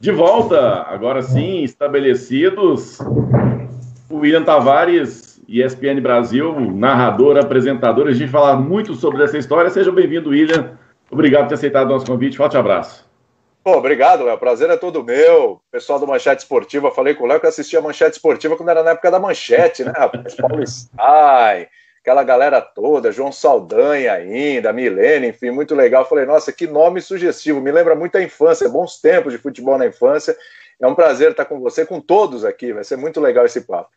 De volta, agora sim, estabelecidos. O William Tavares, ESPN Brasil, narrador, apresentador. A gente falar muito sobre essa história. Seja bem-vindo, William. Obrigado por ter aceitado o nosso convite. Forte abraço. Pô, obrigado, Léo. Prazer é todo meu. Pessoal do Manchete Esportiva, falei com o Léo que assistia a Manchete Esportiva quando era na época da Manchete, né, rapaz? Paulo Stein, aquela galera toda, João Saldanha ainda, Milene, enfim, muito legal. Falei, nossa, que nome sugestivo. Me lembra muito a infância, bons tempos de futebol na infância. É um prazer estar com você, com todos aqui. Vai ser muito legal esse papo.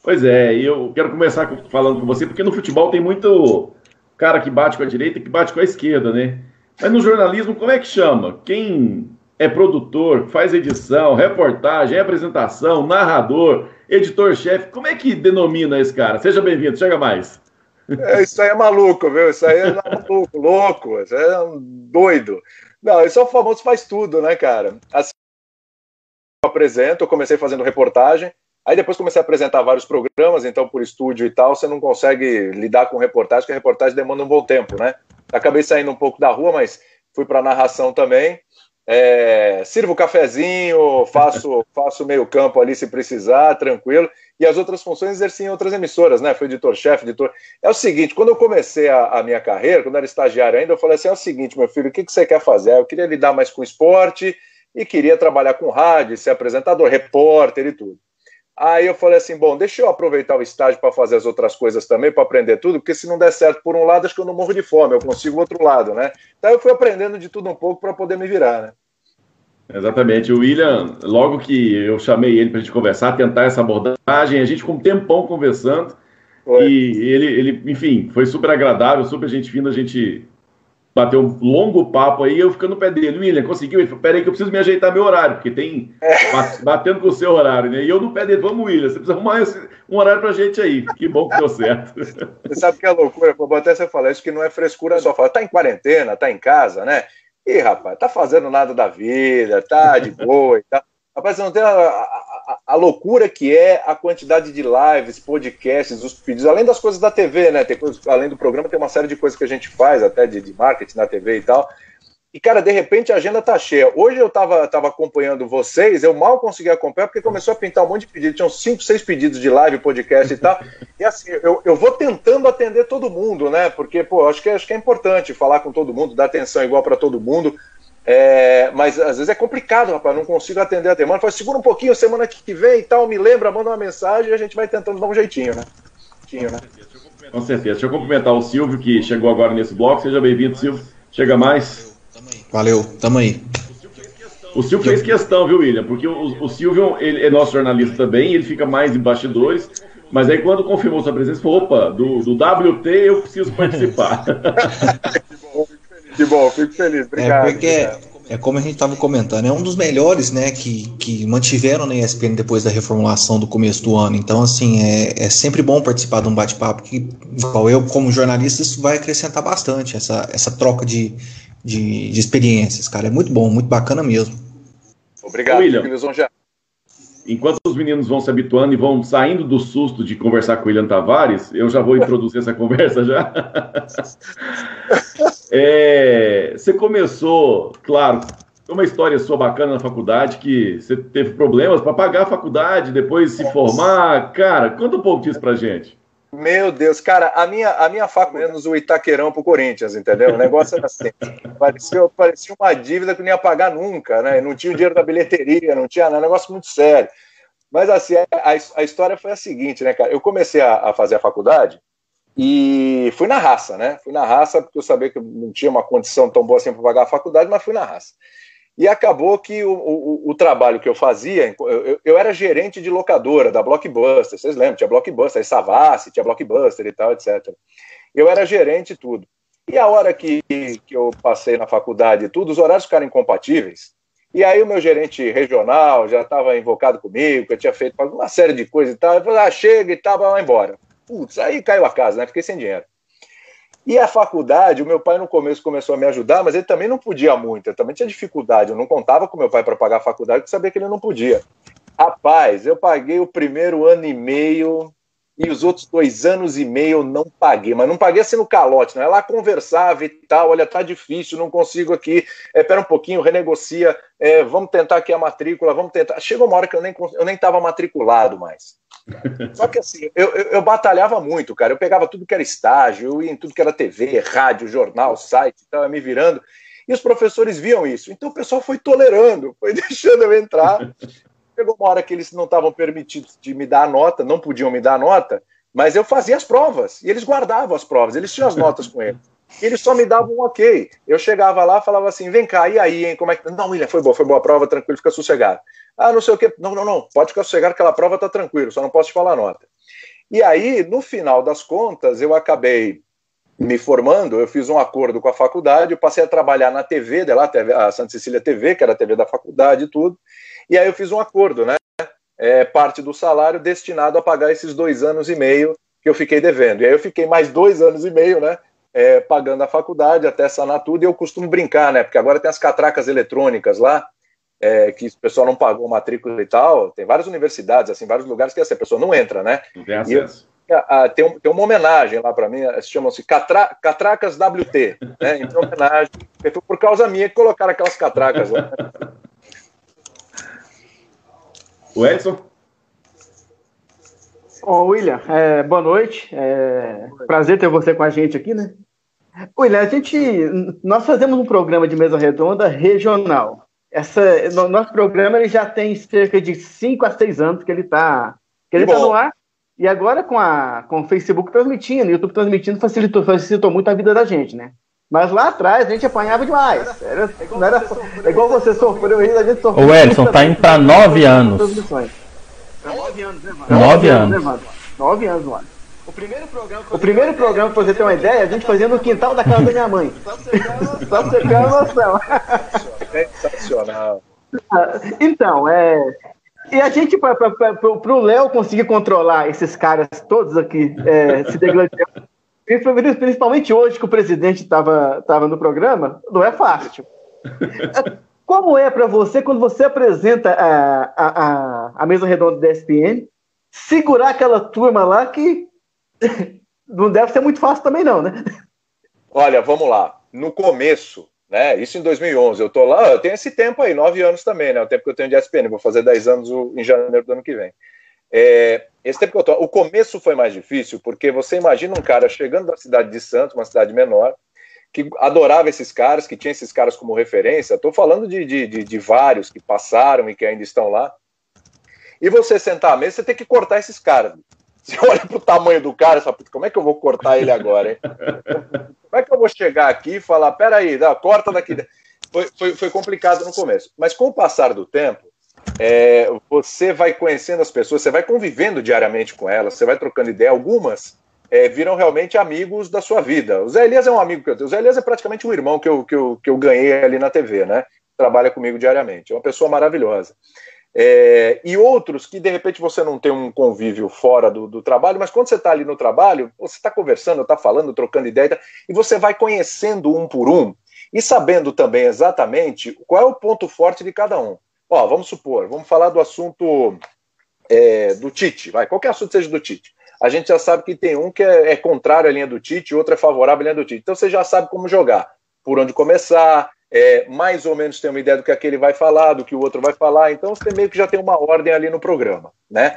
Pois é, eu quero começar falando com você, porque no futebol tem muito cara que bate com a direita e que bate com a esquerda, né? Mas no jornalismo, como é que chama? Quem é produtor, faz edição, reportagem, apresentação, narrador, editor-chefe, como é que denomina esse cara? Seja bem-vindo, chega mais. É, isso aí é maluco, viu? Isso aí é maluco, louco, isso aí é um doido. Não, esse é o famoso faz tudo, né, cara? Assim, eu apresento, eu comecei fazendo reportagem, aí depois comecei a apresentar vários programas, então por estúdio e tal, você não consegue lidar com reportagem, porque a reportagem demanda um bom tempo, né? Acabei saindo um pouco da rua, mas fui para narração também. É, sirvo cafezinho, faço, faço meio campo ali se precisar, tranquilo. E as outras funções exerci em outras emissoras, né? Fui editor-chefe, editor. É o seguinte, quando eu comecei a, a, minha carreira, quando era estagiário ainda, eu falei assim: é o seguinte, meu filho, o que, que você quer fazer? Eu queria lidar mais com esporte e queria trabalhar com rádio, ser apresentador, repórter e tudo. Aí eu falei assim: bom, deixa eu aproveitar o estágio para fazer as outras coisas também, para aprender tudo, porque se não der certo por um lado, acho que eu não morro de fome, eu consigo o outro lado, né? Então eu fui aprendendo de tudo um pouco para poder me virar, né? Exatamente. O William, logo que eu chamei ele para a gente conversar, tentar essa abordagem, a gente ficou um tempão conversando. Foi. E ele, ele, enfim, foi super agradável, super gente fina, a gente bateu um longo papo aí, eu ficando no pé dele. William, conseguiu? Ele falou, peraí que eu preciso me ajeitar meu horário, porque tem batendo com o seu horário, né? E eu no pé dele, vamos, William, você precisa arrumar um horário pra gente aí. Que bom que deu certo. Você sabe que é loucura, pô, até você falar isso que não é frescura só, fala, tá em quarentena, tá em casa, né? Ih, rapaz, tá fazendo nada da vida, tá de boa e tal. Rapaz, você não tem a, a, a, loucura que é a quantidade de lives, podcasts, os pedidos, além das coisas da TV, né? Tem coisas, além do programa, tem uma série de coisas que a gente faz, até de, de marketing na TV e tal. E, cara, de repente a agenda tá cheia. Hoje eu tava, tava acompanhando vocês, eu mal consegui acompanhar porque começou a pintar um monte de pedidos. Tinham cinco, seis pedidos de live, podcast e tal. E assim, eu, eu vou tentando atender todo mundo, né? Porque, pô, acho que, acho que é importante falar com todo mundo, dar atenção igual para todo mundo. É, mas às vezes é complicado, rapaz, não consigo atender a demanda. Fala, segura um pouquinho, semana que vem e tal, me lembra, manda uma mensagem e a gente vai tentando dar um jeitinho, né? Jeitinho, né? Com certeza. Deixa eu cumprimentar o Silvio, que chegou agora nesse bloco. Seja bem-vindo, Silvio. Chega mais. Valeu, tamo aí. O Silvio fez questão, viu, William? Porque o, o Silvio ele é nosso jornalista também, ele fica mais em bastidores. Mas aí quando confirmou sua presença, falou, opa, do, do WT eu preciso participar. Que bom, fico feliz. Obrigado. É porque é como a gente estava comentando, é um dos melhores, né, que, que mantiveram na ESPN depois da reformulação do começo do ano. Então, assim, é, é sempre bom participar de um bate-papo que, eu, como jornalista, isso vai acrescentar bastante, essa, essa troca de, de, de experiências, cara. É muito bom, muito bacana mesmo. Obrigado, William. Enquanto os meninos vão se habituando e vão saindo do susto de conversar com o William Tavares, eu já vou introduzir essa conversa já. é, você começou, claro, uma história sua bacana na faculdade, que você teve problemas para pagar a faculdade, depois se formar. Cara, conta um pouco disso pra gente. Meu Deus, cara, a minha, a minha faculdade, menos o Itaquerão pro Corinthians, entendeu? O negócio era assim. Parecia, parecia uma dívida que não ia pagar nunca, né? Não tinha o dinheiro da bilheteria, não tinha nada, um negócio muito sério. Mas assim, a, a história foi a seguinte, né, cara? Eu comecei a, a, fazer a faculdade e fui na raça, né? Fui na raça porque eu sabia que não tinha uma condição tão boa assim para pagar a faculdade, mas fui na raça. E acabou que o, o, o trabalho que eu fazia, eu, eu, era gerente de locadora da Blockbuster, vocês lembram? Tinha Blockbuster, Savassi, tinha Blockbuster e tal, etc. Eu era gerente e tudo. E a hora que, que eu passei na faculdade e tudo, os horários ficaram incompatíveis. E aí o meu gerente regional já estava invocado comigo, que eu tinha feito uma série de coisas e tal. Ele falou, ah, chega e tal, vai embora. Putz, aí caiu a casa, né? Fiquei sem dinheiro. E a faculdade, o meu pai no começo começou a me ajudar, mas ele também não podia muito, eu também tinha dificuldade, eu não contava com meu pai para pagar a faculdade, porque sabia que ele não podia. Rapaz, eu paguei o primeiro ano e meio, e os outros dois anos e meio eu não paguei, mas não paguei assim no calote, né? Lá conversava e tal, olha, tá difícil, não consigo aqui, é, pera um pouquinho, renegocia, é, vamos tentar aqui a matrícula, vamos tentar. Chegou uma hora que eu nem eu nem estava matriculado mais. Só que assim, eu, eu, eu, batalhava muito, cara. Eu pegava tudo que era estágio, eu ia em tudo que era TV, rádio, jornal, site, estava me virando. E os professores viam isso. Então o pessoal foi tolerando, foi deixando eu entrar. Chegou uma hora que eles não estavam permitidos de me dar a nota, não podiam me dar a nota, mas eu fazia as provas. E eles guardavam as provas, eles tinham as notas com eles. E eles só me davam um ok. Eu chegava lá falava assim: vem cá, e aí, hein? Como é que. Não, William, foi boa, foi boa a prova, tranquilo, fica sossegado. Ah, não sei o quê. Não, não, não, pode ficar sossegado, aquela prova tá tranquilo, só não posso te falar a nota. E aí, no final das contas, eu acabei me formando, eu fiz um acordo com a faculdade, eu passei a trabalhar na TV de lá, a Santa Cecília TV, que era a TV da faculdade e tudo, e aí eu fiz um acordo, né? É, parte do salário destinado a pagar esses dois anos e meio que eu fiquei devendo. E aí eu fiquei mais dois anos e meio, né? É, pagando a faculdade até sanar tudo, e eu costumo brincar, né? Porque agora tem as catracas eletrônicas lá, é, que o pessoal não pagou matrícula e tal. Tem várias universidades, assim, vários lugares que assim, a pessoa não entra, né? Não tem acesso. E, a, tem, um, tem uma homenagem lá para mim, chamam-se Catra, Catracas WT, né? Então, homenagem. Foi por causa minha que colocaram aquelas catracas lá. O Edson? Ô, William, é, boa noite. É, prazer ter você com a gente aqui, né? William, a gente, nós fazemos um programa de mesa redonda regional. Essa, no, nosso programa ele já tem cerca de 5 a 6 anos que ele está que ele tá no ar e agora com, a, com o Facebook transmitindo, o YouTube transmitindo, facilitou, facilitou muito a vida da gente, né? Mas lá atrás a gente apanhava demais. Era, não era, é igual você sofreu aí, a gente sofreu. O Edson tá indo para nove anos. Nove anos, né, mano? Nove anos. Né, nove anos, mano. O primeiro programa, o primeiro programa, pra você ter uma ideia, a gente fazia no quintal da casa da minha mãe. Só pra você ter uma noção. Sensacional. Então, é, e a gente, para o Léo conseguir controlar esses caras todos aqui é, se degladiando, principalmente hoje que o presidente estava tava no programa, não é fácil. Como é para você, quando você apresenta a, a, a, a mesa redonda da ESPN, segurar aquela turma lá que não deve ser muito fácil também, não, né? Olha, vamos lá. No começo, né? Isso em 2011. Eu tô lá, eu tenho esse tempo aí, nove anos também, né? O tempo que eu tenho de ESPN, vou fazer dez anos em janeiro do ano que vem. É, esse tempo que eu tô, o começo foi mais difícil, porque você imagina um cara chegando da cidade de Santos, uma cidade menor, que adorava esses caras, que tinha esses caras como referência. Estou falando de, de, de, de, vários que passaram e que ainda estão lá. E você sentar à mesa, você tem que cortar esses caras. Você olha para o tamanho do cara e fala, como é que eu vou cortar ele agora, hein? Como é que eu vou chegar aqui e falar, peraí, dá, corta daqui. Foi, foi, foi complicado no começo. Mas com o passar do tempo, é, você vai conhecendo as pessoas, você vai convivendo diariamente com elas, você vai trocando ideia. Algumas é, viram realmente amigos da sua vida. O Zé Elias é um amigo que eu tenho. O Zé Elias é praticamente um irmão que eu, que eu, que eu ganhei ali na TV, né? Trabalha comigo diariamente. É uma pessoa maravilhosa. É, e outros que de repente você não tem um convívio fora do, do trabalho, mas quando você está ali no trabalho, você está conversando, está falando, trocando ideia, e você vai conhecendo um por um e sabendo também exatamente qual é o ponto forte de cada um. Ó, vamos supor, vamos falar do assunto é, do Tite, vai, qualquer assunto seja do Tite. A gente já sabe que tem um que é, é contrário à linha do Tite, outro é favorável à linha do Tite. Então você já sabe como jogar, por onde começar, é, mais ou menos tem uma ideia do que aquele vai falar, do que o outro vai falar, então você meio que já tem uma ordem ali no programa, né?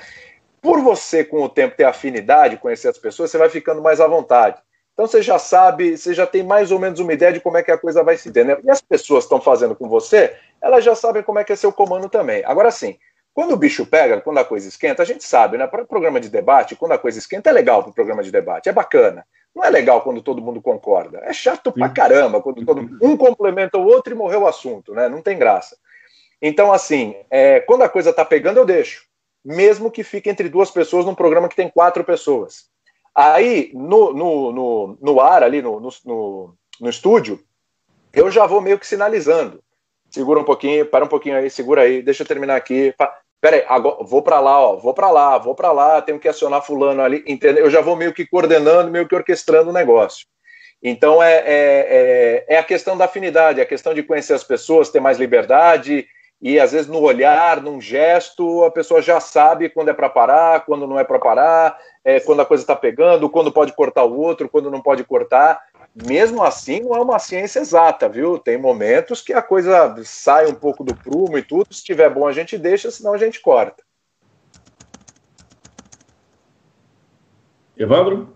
Por você, com o tempo, ter afinidade, conhecer as pessoas, você vai ficando mais à vontade. Então você já sabe, você já tem mais ou menos uma ideia de como é que a coisa vai se ter, né? E as pessoas estão fazendo com você, elas já sabem como é que é seu comando também. Agora sim, quando o bicho pega, quando a coisa esquenta, a gente sabe, né? Para o programa de debate, quando a coisa esquenta, é legal para o programa de debate, é bacana. Não é legal quando todo mundo concorda. É chato pra caramba quando todo um complementa o outro e morreu o assunto, né? Não tem graça. Então, assim, é, quando a coisa tá pegando, eu deixo. Mesmo que fique entre duas pessoas num programa que tem quatro pessoas. Aí, no, no, no, no ar, ali no, no, no estúdio, eu já vou meio que sinalizando. Segura um pouquinho, para um pouquinho aí, segura aí, deixa eu terminar aqui. Peraí, agora vou para lá, ó, vou para lá, vou para lá, tenho que acionar fulano ali, entendeu? Eu já vou meio que coordenando, meio que orquestrando o negócio. Então é, é, é, é, a questão da afinidade, é a questão de conhecer as pessoas, ter mais liberdade e às vezes no olhar, num gesto, a pessoa já sabe quando é para parar, quando não é para parar, é, quando a coisa está pegando, quando pode cortar o outro, quando não pode cortar. Mesmo assim, não é uma ciência exata, viu? Tem momentos que a coisa sai um pouco do prumo e tudo. Se estiver bom, a gente deixa, senão a gente corta. Evandro?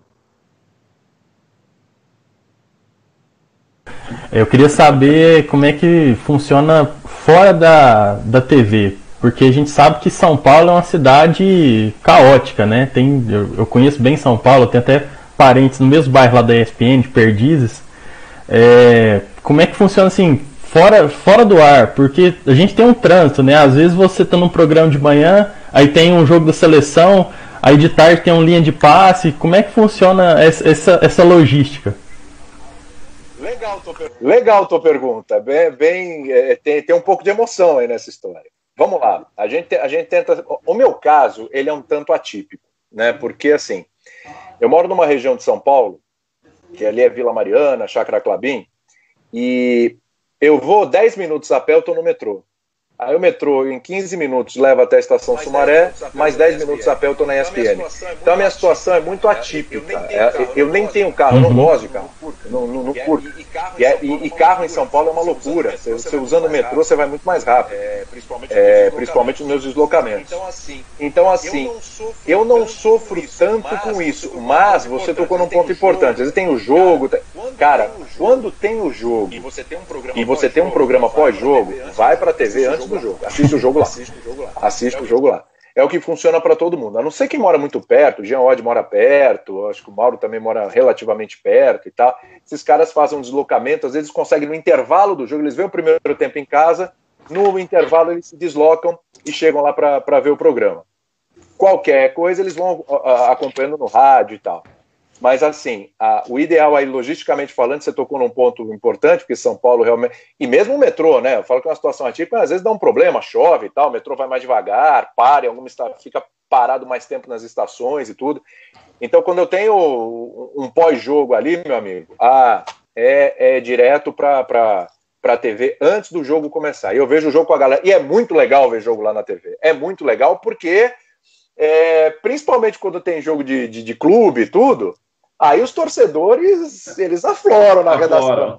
Eu queria saber como é que funciona fora da, da TV, porque a gente sabe que São Paulo é uma cidade caótica, né? Tem, eu, eu conheço bem São Paulo, tenho até parentes no mesmo bairro lá da ESPN, de Perdizes. É, como é que funciona assim, fora, fora do ar? Porque a gente tem um trânsito, né? Às vezes você está num programa de manhã, aí tem um jogo da seleção, aí de tarde tem uma linha de passe. Como é que funciona essa, essa, essa logística? Legal tua, per... Legal tua pergunta. Bem, bem é, tem, tem um pouco de emoção aí nessa história. Vamos lá. A gente, a gente tenta. O meu caso, ele é um tanto atípico, né? Porque assim, eu moro numa região de São Paulo, que ali é Vila Mariana, Chácara Clabim, e eu vou 10 minutos a pé, eu no metrô. Aí o metrô, em 15 minutos, leva até a estação Sumaré, mais 10 minutos a pé eu estou na ESPN. Então a minha situação é muito atípica. É, eu nem tenho carro, não gosto de carro, não, não, não curto. E, é, e, e, carro em São Paulo é uma loucura. Você, você usando o metrô, você vai muito mais rápido, é, principalmente nos meus deslocamentos. Então, assim, eu não sofro tanto com isso, mas você tocou num ponto importante. Às vezes tem o jogo. Cara, quando tem o jogo e você tem um programa pós-jogo, vai para a TV antes do jogo. Assiste o jogo lá. Assiste o jogo lá. É o que funciona para todo mundo. A não ser quem mora muito perto, o Jean Odd mora perto, acho que o Mauro também mora relativamente perto e tal. Esses caras fazem um deslocamento, às vezes conseguem no intervalo do jogo, eles veem o primeiro tempo em casa, no intervalo eles se deslocam e chegam lá para ver o programa. Qualquer coisa eles vão acompanhando no rádio e tal. Mas, assim, a, o ideal aí, logisticamente falando, você tocou num ponto importante, porque São Paulo realmente. E mesmo o metrô, né? Eu falo que é uma situação atípica, às vezes dá um problema, chove e tal, o metrô vai mais devagar, para, em alguma fica parado mais tempo nas estações e tudo. Então, quando eu tenho um pós-jogo ali, meu amigo, ah, é, é direto para a TV antes do jogo começar. E eu vejo o jogo com a galera. E é muito legal ver jogo lá na TV. É muito legal porque, é, principalmente quando tem jogo de, de, de clube e tudo, Aí os torcedores, eles afloram na redação.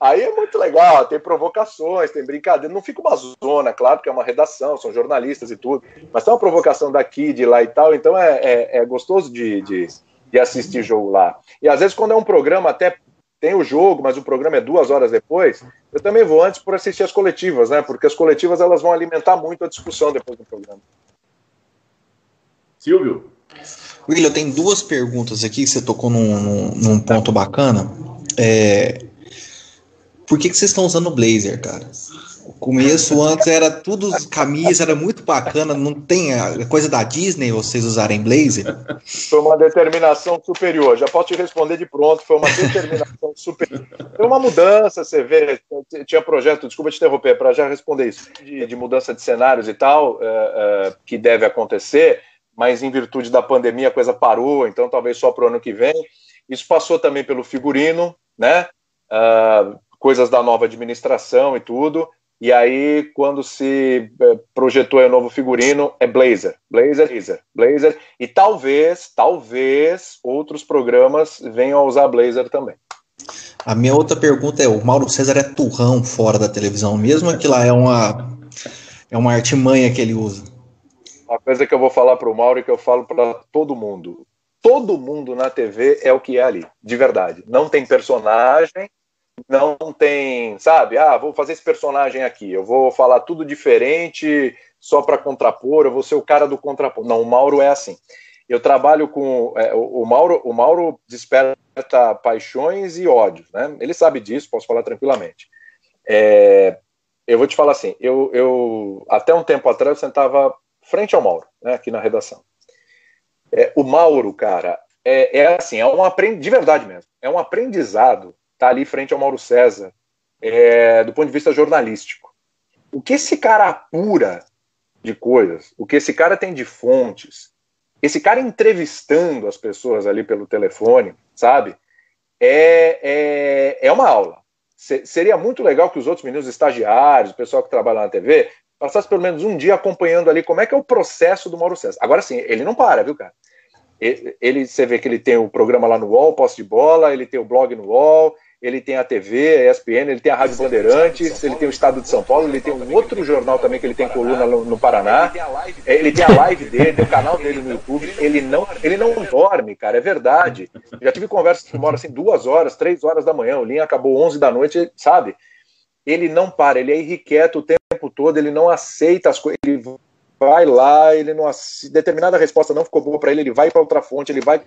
Aí é muito legal, tem provocações, tem brincadeira. Não fica uma zona, claro, que é uma redação, são jornalistas e tudo, mas tem uma provocação daqui, de lá e tal, então é, é, é gostoso de, de, de, assistir jogo lá. E às vezes, quando é um programa, até tem o jogo, mas o programa é duas horas depois, eu também vou antes por assistir as coletivas, né? Porque as coletivas elas vão alimentar muito a discussão depois do programa. Silvio? William, tem duas perguntas aqui você tocou num, num, num ponto bacana. É, por que, que vocês estão usando blazer, cara? O começo antes era tudo camisa, era muito bacana. Não tem a coisa da Disney vocês usarem blazer? Foi uma determinação superior. Já posso te responder de pronto. Foi uma determinação superior. Foi uma mudança, você vê. Tinha projeto, desculpa te interromper, para já responder isso, de, de, mudança de cenários e tal, é, é, que deve acontecer mas em virtude da pandemia a coisa parou, então talvez só para o ano que vem. Isso passou também pelo figurino, né? Uh, coisas da nova administração e tudo. E aí, quando se é, projetou o novo figurino, é Blazer, Blazer, Blazer, Blazer. E talvez, talvez outros programas venham a usar Blazer também. A minha outra pergunta é: o Mauro César é turrão fora da televisão, mesmo que lá é uma, é uma artimanha que ele usa? Uma coisa que eu vou falar para o Mauro e que eu falo para todo mundo. Todo mundo na TV é o que é ali, de verdade. Não tem personagem, não tem, sabe? Ah, vou fazer esse personagem aqui, eu vou falar tudo diferente só para contrapor, eu vou ser o cara do contrapor. Não, o Mauro é assim. Eu trabalho com é, o, o, Mauro. O Mauro desperta paixões e ódios, né? Ele sabe disso, posso falar tranquilamente. É, eu vou te falar assim, eu, eu até um tempo atrás eu sentava frente ao Mauro, né, aqui na redação. É, o Mauro, cara, é, é assim, é um aprendizado, de verdade mesmo, é um aprendizado tá ali frente ao Mauro César, é, do ponto de vista jornalístico. O que esse cara apura de coisas, o que esse cara tem de fontes, esse cara entrevistando as pessoas ali pelo telefone, sabe? É, é, é uma aula. seria muito legal que os outros meninos estagiários, o pessoal que trabalha na TV, passasse pelo menos um dia acompanhando ali como é que é o processo do Mauro César. Agora sim, ele não para, viu, cara? Ele, você vê que ele tem o programa lá no UOL, posse de bola, ele tem o blog no UOL, ele tem a TV, a ESPN, ele tem a Rádio Bandeirantes, ele tem o Estado de São Paulo, ele tem um outro jornal também que ele tem coluna no, Paraná, ele tem a live dele, tem o canal dele no YouTube, ele não, ele não dorme, cara, é verdade. Já tive conversas que demoram assim duas horas, três horas da manhã, o Linha acabou 11 da noite, sabe? Ele não para, ele é irrequieto o tempo todo, ele não aceita as coisas, ele vai lá, ele não determinada resposta não ficou boa para ele, ele vai para outra fonte, ele vai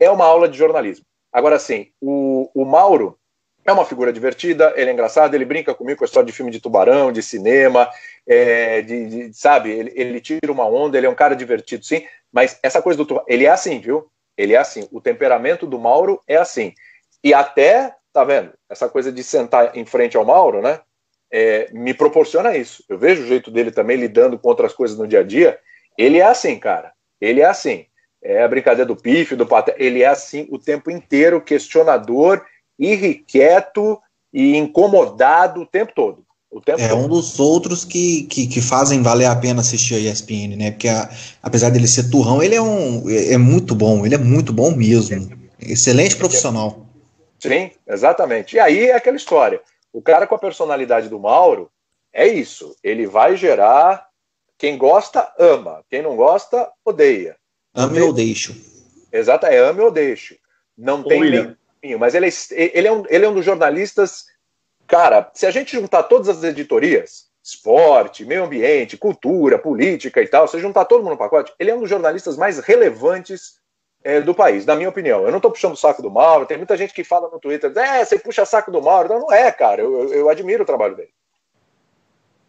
é uma aula de jornalismo. Agora sim, o, o Mauro é uma figura divertida, ele é engraçado, ele brinca comigo com a história de filme de tubarão, de cinema, é, de, de, sabe, ele, ele, tira uma onda, ele é um cara divertido, sim, mas essa coisa do tubarão, ele é assim, viu? Ele é assim, o temperamento do Mauro é assim. E até, tá vendo, essa coisa de sentar em frente ao Mauro, né, é, me proporciona isso. Eu vejo o jeito dele também lidando com outras coisas no dia a dia, ele é assim, cara, ele é assim. É a brincadeira do pife, do paté, ele é assim o tempo inteiro, questionador, irrequieto e incomodado o tempo todo. O tempo é todo. um dos outros que, que, que, fazem valer a pena assistir a ESPN, né? Porque a, apesar dele ser turrão, ele é um é, é muito bom, ele é muito bom mesmo. Excelente profissional. Sim, exatamente. E aí é aquela história. O cara com a personalidade do Mauro é isso. Ele vai gerar. Quem gosta, ama. Quem não gosta, odeia. Ame ou deixo. Exato, é ame ou deixo. Não tem nem mas ele é, ele, é um, ele é um dos jornalistas. Cara, se a gente juntar todas as editorias, esporte, meio ambiente, cultura, política e tal, se juntar todo mundo no pacote, ele é um dos jornalistas mais relevantes é, do país, na minha opinião. Eu não estou puxando o saco do Mauro, tem muita gente que fala no Twitter, é, você puxa saco do Mauro. Não, não é, cara, eu, eu, eu admiro o trabalho dele.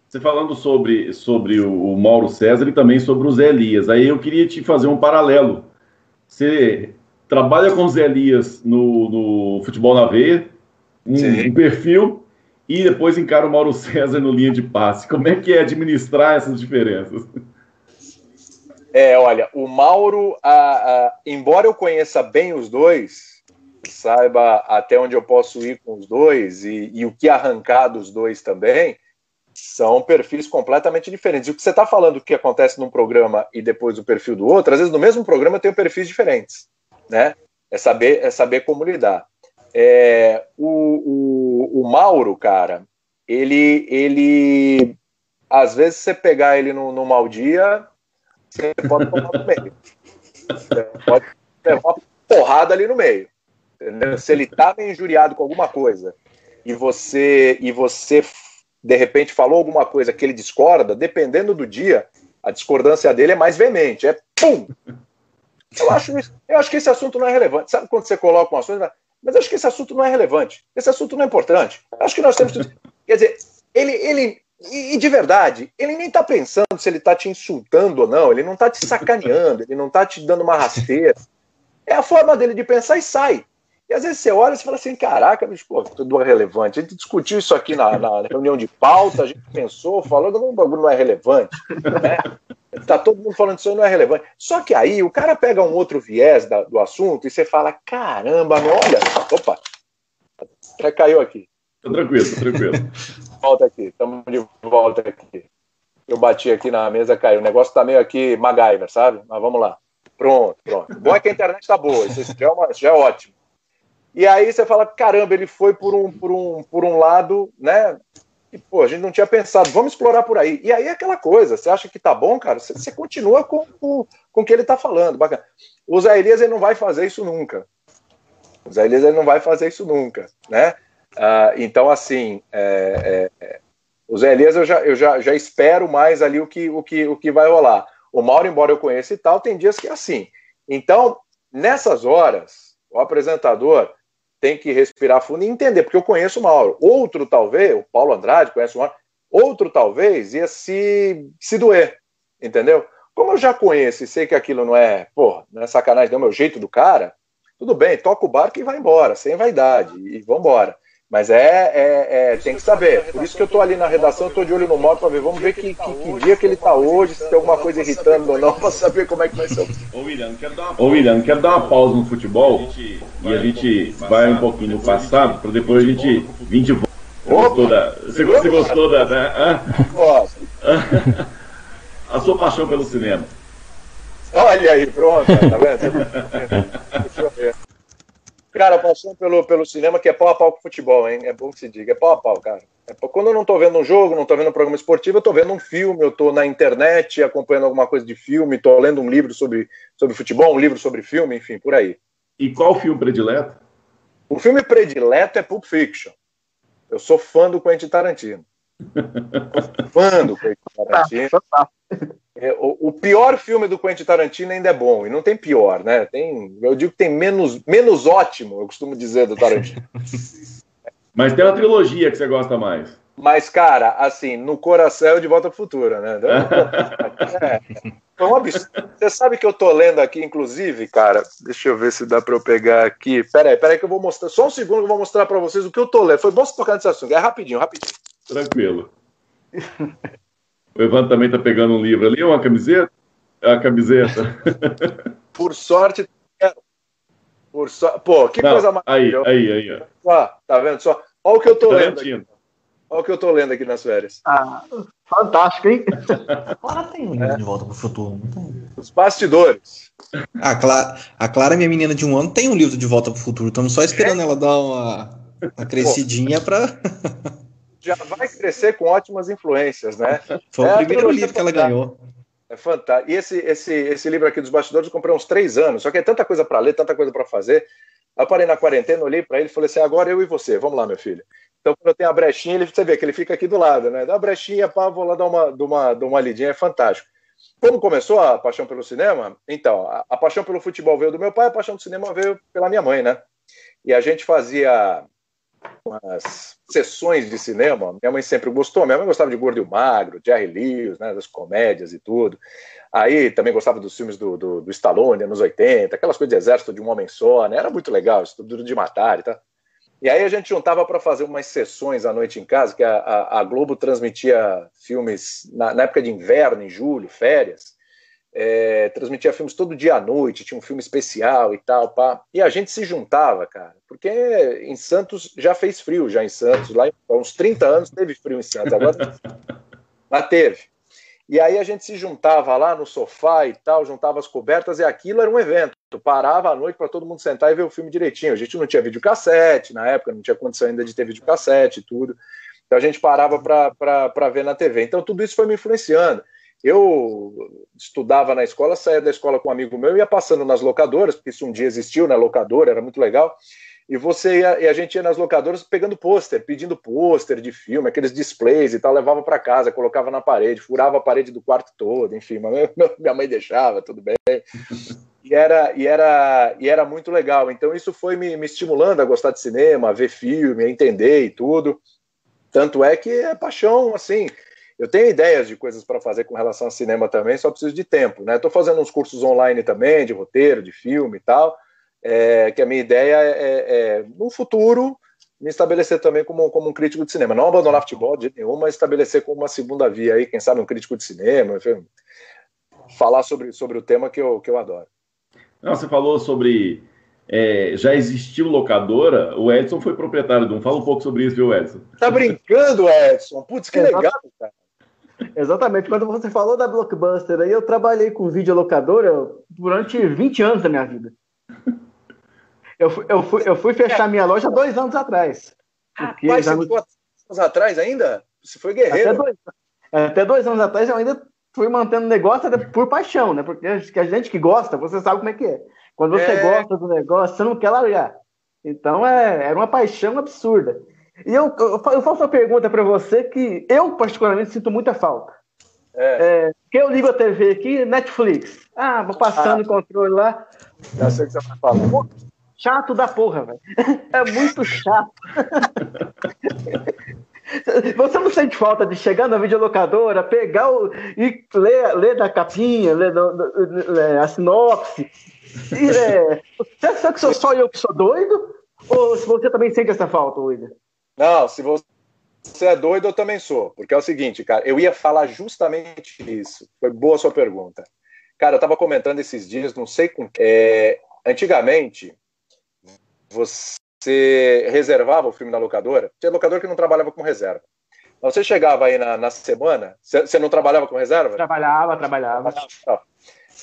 Você falando sobre, sobre o Mauro César e também sobre o Zé Elias, aí eu queria te fazer um paralelo. Você trabalha com o Zé Elias no, no Futebol na Veia, um, um, perfil, e depois encara o Mauro César no linha de passe. Como é que é administrar essas diferenças? É, olha, o Mauro, a, a, embora eu conheça bem os dois, saiba até onde eu posso ir com os dois e, e o que arrancar dos dois também, são perfis completamente diferentes. E o que você está falando que acontece num programa e depois o perfil do outro, às vezes no mesmo programa tem perfis diferentes né? É saber, é saber como lidar. É, o, o, o Mauro, cara, ele, ele, às vezes você pegar ele no, no mau dia, você pode tomar no meio. Você pode levar uma porrada ali no meio. Entendeu? Se ele tá meio injuriado com alguma coisa e você e você de repente falou alguma coisa que ele discorda, dependendo do dia, a discordância dele é mais veemente. É pum! Eu acho, eu acho que esse assunto não é relevante. Sabe quando você coloca um assunto, mas acho que esse assunto não é relevante. Esse assunto não é importante. Acho que nós temos. Quer dizer, ele, ele e, de verdade, ele nem está pensando se ele está te insultando ou não, ele não está te sacaneando, ele não está te dando uma rasteira. É a forma dele de pensar e sai. E às vezes você olha e fala assim: caraca, bicho, pô, tudo é relevante. A gente discutiu isso aqui na, na reunião de pauta, a gente pensou, falou, não, o bagulho não é relevante. Né? Tá todo mundo falando que isso não é relevante. Só que aí o cara pega um outro viés da, do assunto e você fala: caramba, olha, opa, até caiu aqui. Tranquilo, tranquilo. Volta aqui, estamos de volta aqui. Eu bati aqui na mesa, caiu. O negócio tá meio aqui MacGyver, sabe? Mas vamos lá. Pronto, pronto. Bom é que a internet tá boa, isso já é, uma, já é ótimo. E aí você fala, caramba, ele foi por um, por um, por um lado, né? E, pô, a gente não tinha pensado, vamos explorar por aí. E aí é aquela coisa, você acha que tá bom, cara? Você, você continua com, com, com o que ele tá falando. Bacana. O Zé Elias ele não vai fazer isso nunca. O Zé Elias ele não vai fazer isso nunca, né? Ah, então, assim, é, é, é, o Zé Elias eu, já, eu já, já espero mais ali o que, o, que, o que vai rolar. O Mauro, embora eu conheça e tal, tem dias que é assim. Então, nessas horas, o apresentador tem que respirar fundo e entender, porque eu conheço o Mauro. Outro, talvez, o Paulo Andrade conhece o Mauro, outro, talvez, ia se, se doer, entendeu? Como eu já conheço e sei que aquilo não é, pô, não é sacanagem, não é o meu jeito do cara, tudo bem, toca o barco e vai embora, sem vaidade, e vambora. Mas é, é, é, tem que saber. Por isso que eu estou ali na redação, estou de olho no moto para ver. Vamos ver que, que, que dia que ele está hoje, se tem alguma coisa irritando ou não, para saber como é que vai ser. Ô William, quero dar uma, Ô, William, quero dar uma pausa no futebol e a gente vai um pouquinho no passado para depois a gente vir de volta. gostou da. Você, você gostou da. Né? A sua paixão pelo cinema. Olha aí, pronto, tá vendo? Deixa eu ver. Cara, paixão pelo, pelo cinema que é pau a pau com futebol, hein? É bom que se diga, é pau a pau, cara. É, quando eu não tô vendo um jogo, não tô vendo um programa esportivo, eu tô vendo um filme, eu tô na internet acompanhando alguma coisa de filme, tô lendo um livro sobre, sobre futebol, um livro sobre filme, enfim, por aí. E qual o filme predileto? O filme predileto é Pulp Fiction. Eu sou fã do Quentin Tarantino. fã do Quentin Tarantino. É, o, pior filme do Quentin Tarantino ainda é bom, e não tem pior, né? Tem, eu digo que tem menos, menos ótimo, eu costumo dizer, do Tarantino. Mas tem uma trilogia que você gosta mais. Mas, cara, assim, no coração de volta ao futuro, né? é, foi um absurdo. Você sabe que eu tô lendo aqui, inclusive, cara. Deixa eu ver se dá para eu pegar aqui. Peraí, peraí, que eu vou mostrar. Só um segundo que eu vou mostrar para vocês o que eu tô lendo. Foi bom você tocar nesse assunto. É rapidinho, rapidinho. Tranquilo. O Evandro também tá pegando um livro ali, uma camiseta? É a camiseta. Por sorte, por so... Pô, que Não, coisa maravilhosa. Aí, aí, aí. Ó, tá vendo só? Olha o que eu tô lendo. Aqui. Olha o que eu tô lendo aqui nas férias. Ah, fantástico, hein? Agora tem um livro é. de volta pro futuro, não tem? Os bastidores. A Clara, a Clara, minha menina de um ano, tem um livro de volta pro futuro. Estamos só esperando é. ela dar uma, uma crescidinha para já vai crescer com ótimas influências, né? Foi é o primeiro livro que ela ganhou. É fantástico. E esse, esse, esse livro aqui dos bastidores eu comprei uns três anos, só que é tanta coisa para ler, tanta coisa para fazer. Eu parei na quarentena, olhei para ele e falei assim: agora eu e você, vamos lá, meu filho. Então, quando eu tenho a brechinha, ele, você vê que ele fica aqui do lado, né? Dá a brechinha, pá, vou lá dar uma, dar uma, dar uma lidinha, é fantástico. Como começou a paixão pelo cinema? Então, a, a paixão pelo futebol veio do meu pai, a paixão do cinema veio pela minha mãe, né? E a gente fazia umas sessões de cinema. Minha mãe sempre gostou. Minha mãe gostava de Gordo e o Magro, Jerry Lewis, né, das comédias e tudo. Aí também gostava dos filmes do, do, do Stallone, anos 80, aquelas coisas de exército de um homem só, né? Era muito legal, isso tudo de matar e tal. E aí a gente juntava para fazer umas sessões à noite em casa, que a, a, a Globo transmitia filmes na, na época de inverno, em julho, férias é, transmitia filmes todo dia à noite, tinha um filme especial e tal, pá. E a gente se juntava, cara, porque em Santos já fez frio, já em Santos, lá há uns 30 anos teve frio em Santos, agora mas teve. E aí a gente se juntava lá no sofá e tal, juntava as cobertas, e aquilo era um evento. Tu parava à noite para todo mundo sentar e ver o filme direitinho. A gente não tinha videocassete na época, não tinha condição ainda de ter videocassete e tudo. Então a gente parava para ver na TV. Então tudo isso foi me influenciando. Eu estudava na escola, saía da escola com um amigo meu, ia passando nas locadoras, porque isso um dia existiu né, locadora, era muito legal. E você ia, e a gente ia nas locadoras pegando pôster, pedindo pôster de filme, aqueles displays e tal, levava para casa, colocava na parede, furava a parede do quarto todo, enfim, mas minha mãe deixava, tudo bem. E era, e era, e era muito legal. Então isso foi me, me estimulando a gostar de cinema, a ver filme, a entender e tudo. Tanto é que é paixão, assim, eu tenho ideias de coisas para fazer com relação ao cinema também, só preciso de tempo. Né? Estou fazendo uns cursos online também, de roteiro, de filme e tal, é, que a minha ideia é, é, é, no futuro, me estabelecer também como, como um crítico de cinema. Não abandonar futebol de nenhuma, mas estabelecer como uma segunda via aí, quem sabe um crítico de cinema, enfim, falar sobre, sobre o tema que eu, que eu adoro. Não, você falou sobre é, já existiu locadora, o Edson foi proprietário de um. Fala um pouco sobre isso, viu, Edson? Tá brincando, Edson? Putz, que legal, cara. Exatamente. Quando você falou da Blockbuster, aí eu trabalhei com videolocadora durante 20 anos da minha vida. Eu fui, eu fui, eu fui fechar minha loja dois anos atrás. Porque Rapaz, já você ficou anos atrás ainda? Você foi guerreiro. Até dois, até dois anos atrás eu ainda fui mantendo negócio por paixão, né? Porque a gente que gosta, você sabe como é que é. Quando você é... gosta do negócio, você não quer largar. Então é, era uma paixão absurda. E eu, eu, eu faço uma pergunta para você que eu, particularmente, sinto muita falta. É. É, que eu ligo a TV aqui, Netflix. Ah, vou passando ah. o controle lá. Já sei o que você vai falar. Chato da porra, velho. É muito chato. Você não sente falta de chegar na videolocadora, pegar o, e ler, ler da capinha, ler, ler a sinopse? E, é, você acha que sou só eu que sou doido? Ou se você também sente essa falta, William? Não, se você é doido, eu também sou. Porque é o seguinte, cara, eu ia falar justamente isso. Foi boa a sua pergunta. Cara, eu estava comentando esses dias, não sei com. É, antigamente, você reservava o filme na locadora. Tinha locador que não trabalhava com reserva. Você chegava aí na, na semana, você não trabalhava com reserva? Trabalhava, trabalhava.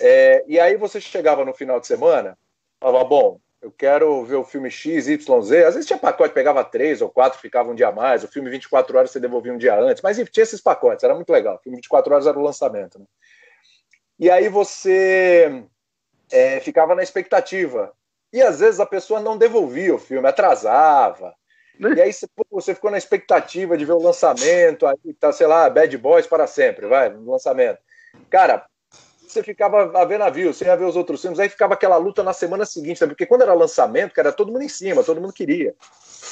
É, e aí você chegava no final de semana, falava, bom, eu quero ver o filme X, Y, Z. Às vezes tinha pacote, pegava três ou quatro, ficava um dia a mais. O filme 24 horas você devolvia um dia antes. Mas tinha esses pacotes, era muito legal. O filme 24 horas era o lançamento. Né? E aí você é, ficava na expectativa. E às vezes a pessoa não devolvia o filme, atrasava. E aí você, você ficou na expectativa de ver o lançamento, aí tá, sei lá, Bad Boys para sempre, vai, no lançamento. Cara, você ficava a ver navio, você ia ver os outros filmes, aí ficava aquela luta na semana seguinte, sabe? porque quando era lançamento, cara, todo mundo em cima, todo mundo queria.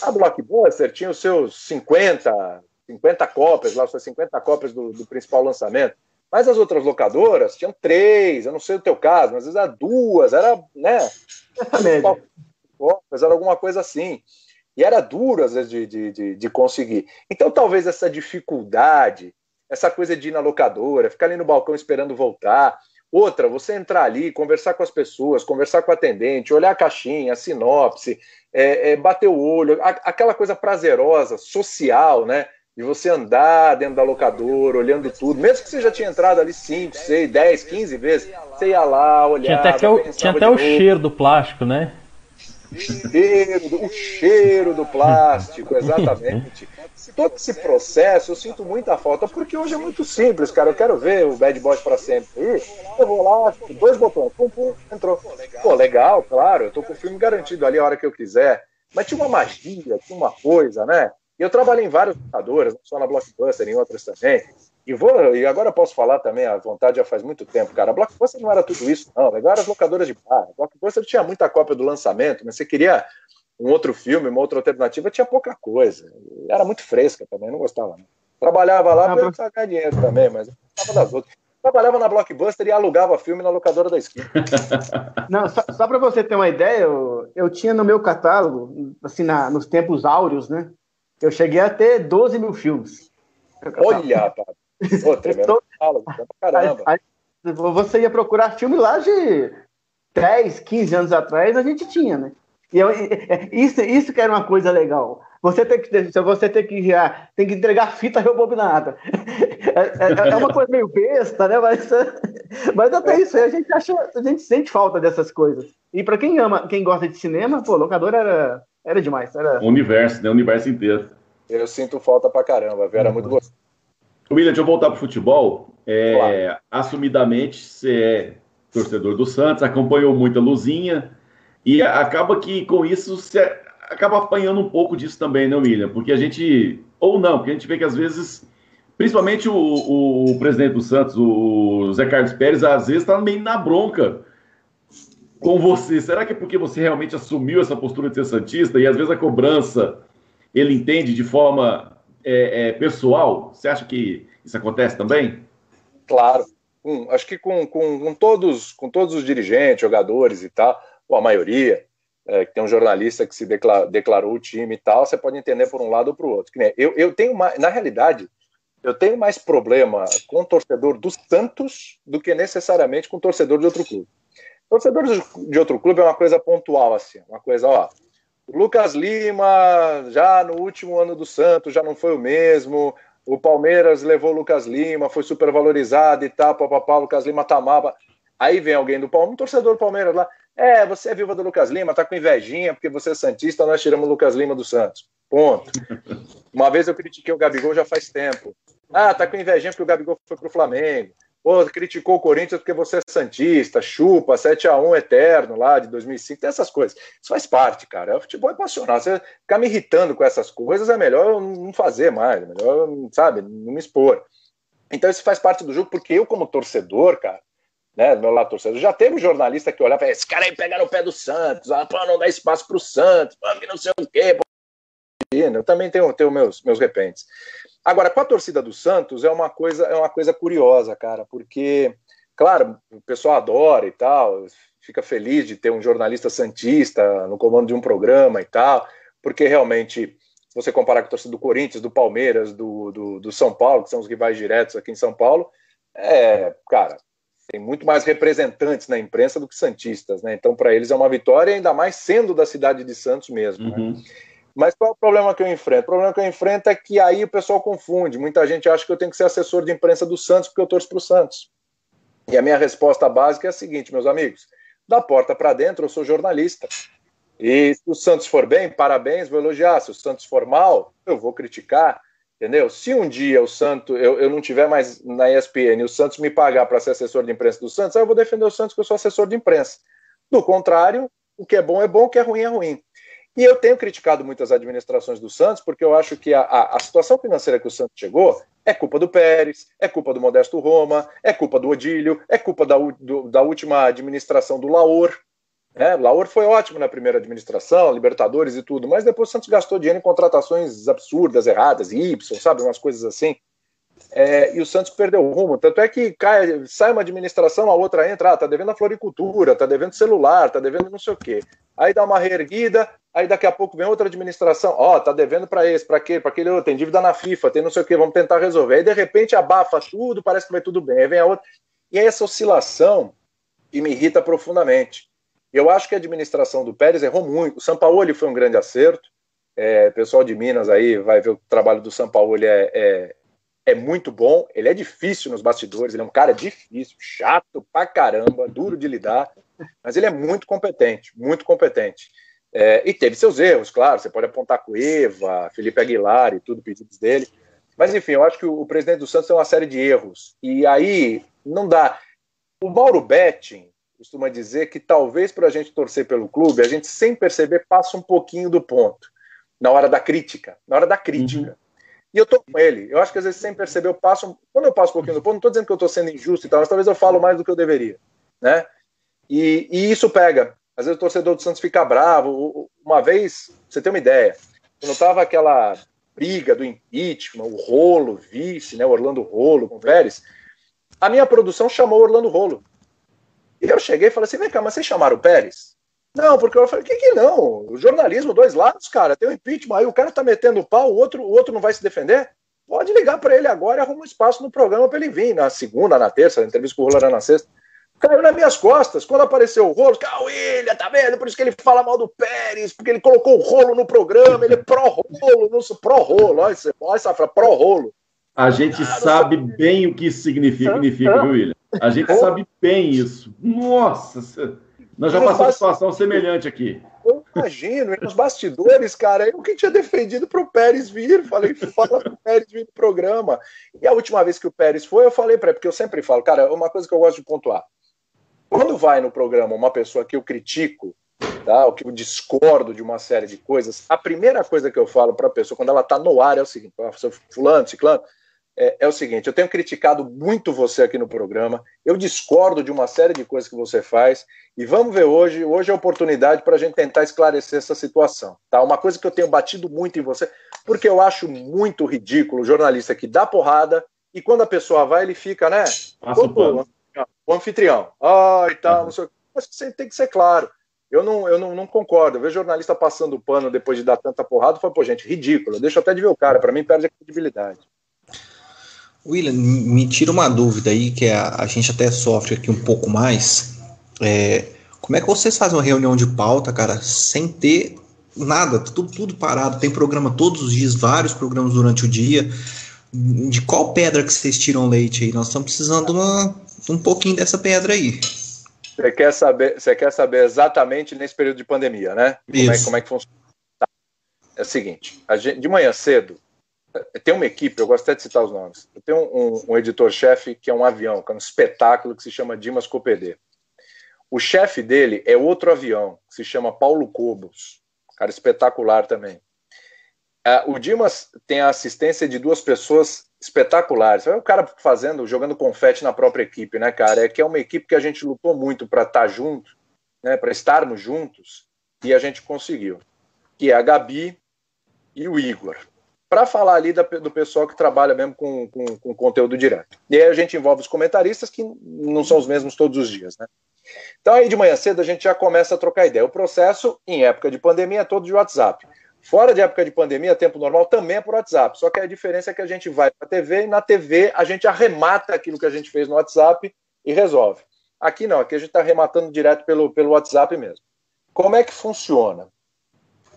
A Blockbuster tinha os seus 50, 50 cópias, lá, suas 50 cópias do, do principal lançamento. Mas as outras locadoras tinham três, eu não sei o teu caso, mas às vezes era duas, era, né? Cópias, era alguma coisa assim. E era duro, às vezes, de, de, de, de conseguir. Então, talvez essa dificuldade, essa coisa de ir na locadora, ficar ali no balcão esperando voltar. Outra, você entrar ali, conversar com as pessoas, conversar com o atendente, olhar a caixinha, a sinopse, é, é, bater o olho, a, aquela coisa prazerosa, social, né? De você andar dentro da locadora, olhando tudo, mesmo que você já tinha entrado ali 5, 6, 10, 15 vezes, você ia lá, olhar. Tinha até, o, tinha até o cheiro do plástico, né? cheiro, o cheiro do plástico, exatamente. Todo esse processo eu sinto muita falta, porque hoje é muito simples, cara. Eu quero ver o Bad Boys para sempre. Eu vou lá, dois botões, pum, pum, entrou. Pô, legal, claro, eu tô com o filme garantido ali a hora que eu quiser. Mas tinha uma magia, tinha uma coisa, né? E eu trabalhei em várias lutadoras, não só na Blockbuster, em outras também. E, vou, e agora posso falar também, a vontade já faz muito tempo, cara. A Blockbuster não era tudo isso, não. Agora as locadoras de bar. A Blockbuster tinha muita cópia do lançamento, mas você queria um outro filme, uma outra alternativa, tinha pouca coisa. Era muito fresca também, não gostava. Não. Trabalhava lá para pra... ganhar dinheiro também, mas gostava das outras. Trabalhava na Blockbuster e alugava filme na locadora da esquina. Não, só, só para você ter uma ideia, eu, eu tinha no meu catálogo, assim, na, nos tempos áureos, né? Eu cheguei a ter 12 mil filmes. Olha, rapaz. Pô, tremendo tô... caramba. Aí, aí, você ia procurar filme lá de 10, 15 anos atrás, a gente tinha, né? E eu, isso, isso que era uma coisa legal. Você tem que, você tem que, tem que entregar fita rebobinada. É, é, é, uma coisa meio besta, né? Mas, mas até isso aí a gente acha, a gente sente falta dessas coisas. E para quem ama, quem gosta de cinema, pô, locador era, era demais. Era... O universo, né? O universo inteiro. Eu sinto falta pra caramba, viu? Era muito gostoso. William, deixa eu voltar para o futebol. É, claro. Assumidamente, você é torcedor do Santos, acompanhou muita luzinha e acaba que com isso você acaba apanhando um pouco disso também, né, William? Porque a gente, ou não, porque a gente vê que às vezes, principalmente o, o, o presidente do Santos, o Zé Carlos Pérez, às vezes está meio na bronca com você. Será que é porque você realmente assumiu essa postura de ser Santista e às vezes a cobrança ele entende de forma é, é, pessoal, você acha que isso acontece também? Claro. Hum, acho que com, com, com, todos, com todos os dirigentes, jogadores e tal, ou a maioria, é, que tem um jornalista que se declarou, declarou o time e tal, você pode entender por um lado ou para o outro. Eu, eu tenho na realidade, eu tenho mais problema com o torcedor do Santos do que necessariamente com o torcedor de outro clube. Torcedor de outro clube é uma coisa pontual, assim, uma coisa, ó, Lucas Lima, já no último ano do Santos, já não foi o mesmo. O Palmeiras levou o Lucas Lima, foi super valorizado e tal, papapá, Lucas Lima tamava. Aí vem alguém do Palmeiras, um torcedor do Palmeiras lá. É, você é viúva do Lucas Lima, tá com invejinha, porque você é Santista, nós tiramos o Lucas Lima do Santos. Ponto. Uma vez eu critiquei o Gabigol já faz tempo. Ah, tá com invejinha porque o Gabigol foi pro Flamengo. Pô, criticou o Corinthians porque você é Santista, chupa, 7x1 eterno lá de 2005, tem essas coisas. Isso faz parte, cara. O futebol é passional. Você ficar me irritando com essas coisas é melhor eu não fazer mais, é melhor, sabe, não me expor. Então isso faz parte do jogo, porque eu, como torcedor, cara, né, meu lado torcedor, já teve um jornalista que olhava e esse cara aí pega no pé do Santos, ah, pô, não dá espaço pro Santos, pô, não sei o quê. Pô. Eu também tenho, tenho meus, meus repentes. Agora, com a torcida do Santos é uma coisa, é uma coisa curiosa, cara, porque, claro, o pessoal adora e tal, fica feliz de ter um jornalista santista no comando de um programa e tal, porque realmente, você comparar com a torcida do Corinthians, do Palmeiras, do, do, do São Paulo, que são os rivais diretos aqui em São Paulo, é, cara, tem muito mais representantes na imprensa do que santistas, né? Então, para eles é uma vitória, ainda mais sendo da cidade de Santos mesmo. Né? Uhum. Né? Mas qual é o problema que eu enfrento? O problema que eu enfrento é que aí o pessoal confunde. Muita gente acha que eu tenho que ser assessor de imprensa do Santos porque eu torço para o Santos. E a minha resposta básica é a seguinte, meus amigos: da porta para dentro, eu sou jornalista. E se o Santos for bem, parabéns, vou elogiar. Se o Santos for mal, eu vou criticar. Entendeu? Se um dia o Santos, eu, eu não tiver mais na ESPN o Santos me pagar para ser assessor de imprensa do Santos, aí eu vou defender o Santos, que eu sou assessor de imprensa. Do contrário, o que é bom é bom, o que é ruim é ruim. E eu tenho criticado muitas administrações do Santos, porque eu acho que a, a, a, situação financeira que o Santos chegou é culpa do Pérez, é culpa do Modesto Roma, é culpa do Odílio, é culpa da, do, da última administração do Laor. Né? Laor foi ótimo na primeira administração, Libertadores e tudo, mas depois o Santos gastou dinheiro em contratações absurdas, erradas, Y, sabe, umas coisas assim. É, e o Santos perdeu o rumo. Tanto é que cai, sai uma administração, a outra entra, ah, tá devendo a floricultura, tá devendo celular, tá devendo não sei o quê. Aí dá uma reerguida, aí daqui a pouco vem outra administração, ó, oh, tá devendo para esse, para aquele, para aquele outro, tem dívida na FIFA, tem não sei o quê, vamos tentar resolver. Aí de repente abafa tudo, parece que vai tudo bem. Aí vem a outra. E aí essa oscilação e me irrita profundamente. Eu acho que a administração do Pérez errou muito. O Sampaoli foi um grande acerto. É, pessoal de Minas aí vai ver o trabalho do Sampaoli é, é, é muito bom. Ele é difícil nos bastidores, ele é um cara difícil, chato pra caramba, duro de lidar, mas ele é muito competente, muito competente. É, e teve seus erros, claro. Você pode apontar com Eva, Felipe Aguilar e tudo, pedidos dele. Mas enfim, eu acho que o, presidente do Santos tem uma série de erros. E aí não dá. O Mauro Betting, costuma dizer que talvez para a gente torcer pelo clube, a gente sem perceber passa um pouquinho do ponto na hora da crítica, na hora da crítica. Uhum. E eu tô com ele. Eu acho que às vezes sem perceber eu passo, quando eu passo um pouquinho do ponto, não estou dizendo que eu estou sendo injusto e tal, mas talvez eu falo mais do que eu deveria, né? E, e isso pega. Às vezes o torcedor do Santos fica bravo. Uma vez, você tem uma ideia, quando tava aquela briga do impeachment, o Rolo, vice, né, Orlando Rolo com o Pérez, a minha produção chamou o Orlando Rolo. E eu cheguei e falei assim: vem cá, mas vocês chamaram o Pérez? Não, porque eu falei: que que não? O jornalismo, dois lados, cara, tem um impeachment, aí o cara tá metendo o pau, o outro, o outro não vai se defender? Pode ligar para ele agora e arruma um espaço no programa para ele vir, na segunda, na terça, a entrevista com o era na sexta. Caiu nas minhas costas. Quando apareceu o rolo, ah, o William, tá vendo? Por isso que ele fala mal do Pérez, porque ele colocou o rolo no programa, ele é pró-rolo, pró-rolo. Olha essa frase, pró-rolo. A gente ah, sabe bem o que isso significa, significa viu, William? A gente sabe bem isso. Nossa, nós já passamos uma situação semelhante aqui. Eu imagino, nos bastidores, cara, eu que tinha defendido para o Pérez vir, falei, fala para o Pérez vir no programa. E a última vez que o Pérez foi, eu falei para ele, porque eu sempre falo, cara, uma coisa que eu gosto de pontuar. Quando vai no programa uma pessoa que eu critico, tá, ou que eu discordo de uma série de coisas, a primeira coisa que eu falo para a pessoa, quando ela está no ar, é o seguinte: fulano, ciclano, é, é, o seguinte: eu tenho criticado muito você aqui no programa, eu discordo de uma série de coisas que você faz, e vamos ver hoje. Hoje é a oportunidade para a gente tentar esclarecer essa situação. Tá? Uma coisa que eu tenho batido muito em você, porque eu acho muito ridículo o jornalista que dá porrada e quando a pessoa vai, ele fica, né? Todo, o anfitrião. Ah, e tal, uhum. não sei o que. Mas tem que ser claro. Eu não, eu não, não concordo. Eu vejo jornalista passando o pano depois de dar tanta porrada. Foi, pô, gente, ridículo. Deixa até de ver o cara. Para mim, perde a credibilidade. William, me tira uma dúvida aí, que a, a gente até sofre aqui um pouco mais. É, como é que vocês fazem uma reunião de pauta, cara, sem ter nada, tudo, tudo parado? Tem programa todos os dias, vários programas durante o dia. De qual pedra que vocês tiram leite aí? Nós estamos precisando de uma, um pouquinho dessa pedra aí. Você quer saber, você quer saber exatamente nesse período de pandemia, né? Como é, como é que funciona? Tá. É o seguinte, gente, de manhã cedo, tem uma equipe, eu gosto até de citar os nomes. Eu tenho um, um editor-chefe que é um avião, que é um espetáculo que se chama Dimas Copedê. O chefe dele é outro avião, que se chama Paulo Cobos. Cara espetacular também. Uh, o Dimas tem a assistência de duas pessoas espetaculares. É o cara fazendo, jogando confete na própria equipe, né, cara? É que é uma equipe que a gente lutou muito para estar tá junto, né, para estarmos juntos, e a gente conseguiu. Que é a Gabi e o Igor. Para falar ali da, do pessoal que trabalha mesmo com, com, com, conteúdo direto. E aí a gente envolve os comentaristas, que não são os mesmos todos os dias, né? Então aí de manhã cedo a gente já começa a trocar ideia. O processo, em época de pandemia, é todo de WhatsApp. Fora de época de pandemia, tempo normal também é por WhatsApp. Só que a diferença é que a gente vai para a TV e na TV a gente arremata aquilo que a gente fez no WhatsApp e resolve. Aqui não, aqui a gente está rematando direto pelo, pelo WhatsApp mesmo. Como é que funciona?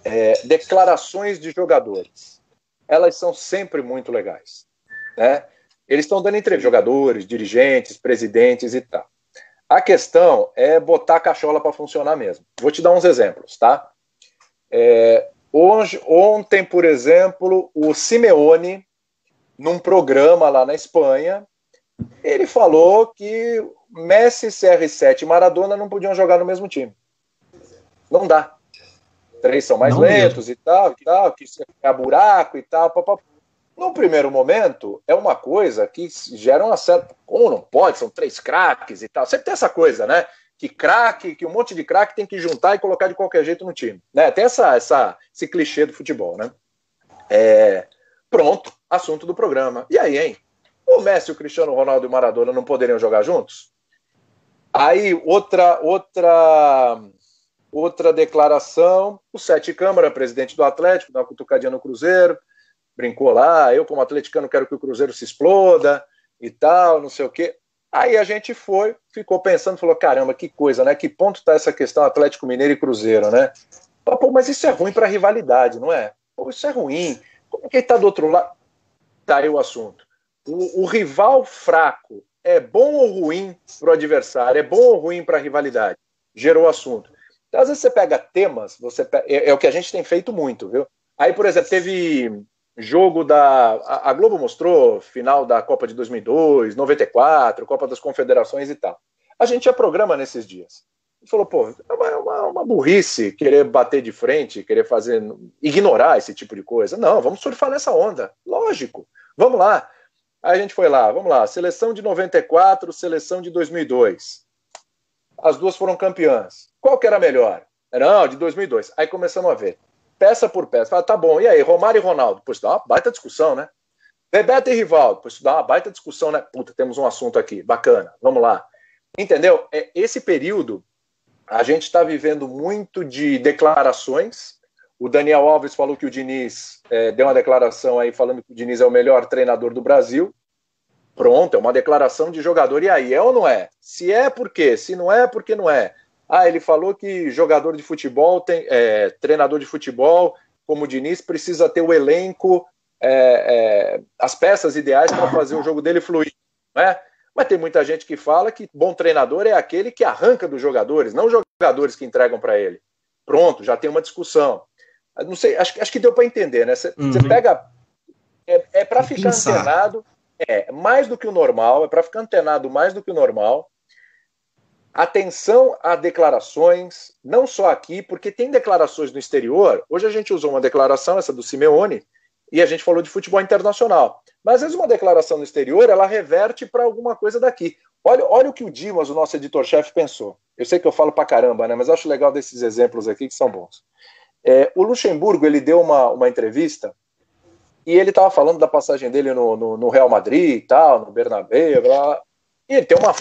É, declarações de jogadores. Elas são sempre muito legais. Né? Eles estão dando entrevista, jogadores, dirigentes, presidentes e tal. A questão é botar a cachola para funcionar mesmo. Vou te dar uns exemplos, tá? É, hoje, ontem, por exemplo, o Simeone, num programa lá na Espanha, ele falou que Messi, CR7 e Maradona não podiam jogar no mesmo time. Não dá. Três são mais não lentos mesmo. e tal, e tal, que é buraco e tal. Papapá. No primeiro momento, é uma coisa que gera uma certa. Como não pode? São três craques e tal. Sempre tem essa coisa, né? Que craque, que um monte de craque tem que juntar e colocar de qualquer jeito no time. Né? Tem essa, essa, esse clichê do futebol, né? É... Pronto, assunto do programa. E aí, hein? O Messi, o Cristiano Ronaldo e o Maradona não poderiam jogar juntos? Aí, outra, outra, outra declaração: o Sete Câmara, presidente do Atlético, dá uma cutucadinha no Cruzeiro brincou lá, eu como atleticano quero que o Cruzeiro se exploda e tal, não sei o quê. Aí a gente foi, ficou pensando, falou, caramba, que coisa, né? Que ponto está essa questão Atlético Mineiro e Cruzeiro, né? Pô, mas isso é ruim para a rivalidade, não é? Pô, isso é ruim. Como é que está do outro lado? Tá aí o assunto. O, o rival fraco é bom ou ruim para o adversário? É bom ou ruim para a rivalidade? Gerou o assunto. Então, às vezes você pega temas, você é, é, o que a gente tem feito muito, viu? Aí, por exemplo, teve jogo da. A, Globo mostrou final da Copa de 2002, 94, Copa das Confederações e tal. A gente tinha programa nesses dias. E falou, pô, é uma, é uma, uma, burrice querer bater de frente, querer fazer. ignorar esse tipo de coisa. Não, vamos surfar nessa onda. Lógico. Vamos lá. Aí a gente foi lá, vamos lá. Seleção de 94, seleção de 2002. As duas foram campeãs. Qual que era melhor? Não, de 2002. Aí começamos a ver peça por peça. Fala, tá bom, e aí, Romário e Ronaldo? Pois dá uma baita discussão, né? Bebeto e Rivaldo? Pois dá uma baita discussão, né? Puta, temos um assunto aqui, bacana, vamos lá. Entendeu? É, esse período, a gente está vivendo muito de declarações. O Daniel Alves falou que o Diniz é, deu uma declaração aí falando que o Diniz é o melhor treinador do Brasil. Pronto, é uma declaração de jogador. E aí, é ou não é? Se é, por quê? Se não é, por que não é? Ah, ele falou que jogador de futebol tem, é, treinador de futebol, como o Diniz, precisa ter o elenco, é, é, as peças ideais para fazer o jogo dele fluir, né? Mas tem muita gente que fala que bom treinador é aquele que arranca dos jogadores, não jogadores que entregam para ele. Pronto, já tem uma discussão. Não sei, acho, acho que deu para entender, né? Você uhum. pega. É, é para ficar pensar. antenado, é mais do que o normal, é para ficar antenado mais do que o normal Atenção a declarações, não só aqui, porque tem declarações no exterior. Hoje a gente usou uma declaração, essa do Simeone, e a gente falou de futebol internacional. Mas às vezes uma declaração no exterior, ela reverte para alguma coisa daqui. Olha, olha o que o Dimas, o nosso editor-chefe, pensou. Eu sei que eu falo para caramba, né? Mas acho legal desses exemplos aqui que são bons. É, o Luxemburgo, ele deu uma, uma entrevista e ele estava falando da passagem dele no, no, no, Real Madrid e tal, no Bernabéu, blá, e ele tem uma,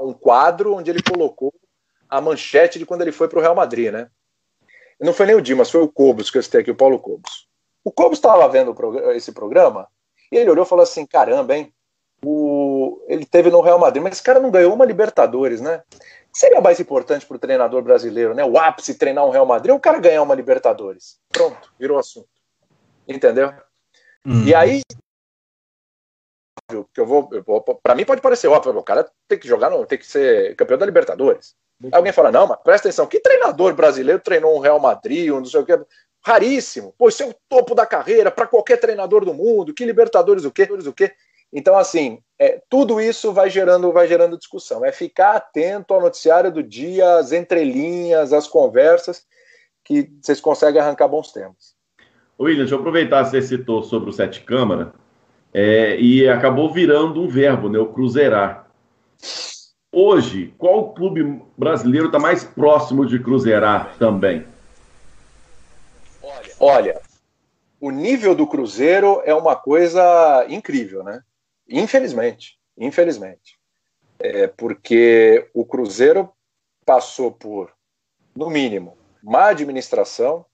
um quadro onde ele colocou a manchete de quando ele foi para o Real Madrid, né? Não foi nem o Dimas, foi o Cobos que eu citei aqui, o Paulo Cobos. O Cobos estava vendo esse programa e ele olhou e falou assim: caramba, hein? O... Ele teve no Real Madrid, mas esse cara não ganhou uma Libertadores, né? Seria mais importante para o treinador brasileiro, né? O ápice treinar um Real Madrid ou o cara ganhar uma Libertadores? Pronto, virou assunto. Entendeu? Hum. E aí óbvio, que eu vou, vou para mim pode parecer óbvio, o cara tem que jogar, no, tem que ser campeão da Libertadores. Aí alguém fala, não, mas presta atenção, que treinador brasileiro treinou um Real Madrid, um não sei o que, raríssimo. Pô, isso é o topo da carreira para qualquer treinador do mundo, que Libertadores o quê? O quê? Então, assim, é, tudo isso vai gerando, vai gerando discussão. É ficar atento ao noticiário do dia, as entrelinhas, as conversas, que vocês conseguem arrancar bons temas. William, deixa eu aproveitar que você citou sobre o Sete Câmara. É, e acabou virando um verbo, né? O cruzeirar. Hoje, qual clube brasileiro está mais próximo de cruzeirar também? Olha, o nível do Cruzeiro é uma coisa incrível, né? Infelizmente, infelizmente. É porque o Cruzeiro passou por, no mínimo, má administração,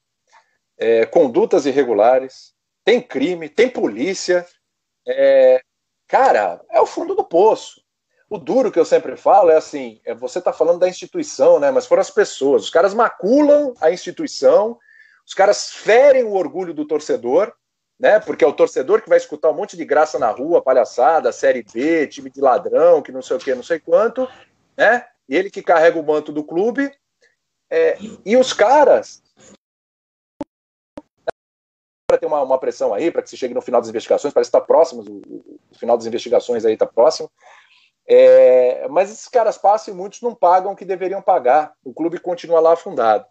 é, condutas irregulares, tem crime, tem polícia, é, cara, é o fundo do poço. o duro que eu sempre falo é assim: é, você está falando da instituição, né? Mas foram as pessoas. Os caras maculam a instituição, os caras ferem o orgulho do torcedor, né? Porque é o torcedor que vai escutar um monte de graça na rua, palhaçada, série B, time de ladrão, que não sei o que, não sei quanto, né? Ele que carrega o manto do clube. É, e os caras para ter uma, uma, pressão aí, para que se chegue no final das investigações, parece que está próximo, o, o, final das investigações aí está próximo. É, mas esses caras passam e muitos não pagam o que deveriam pagar. O clube continua lá afundado.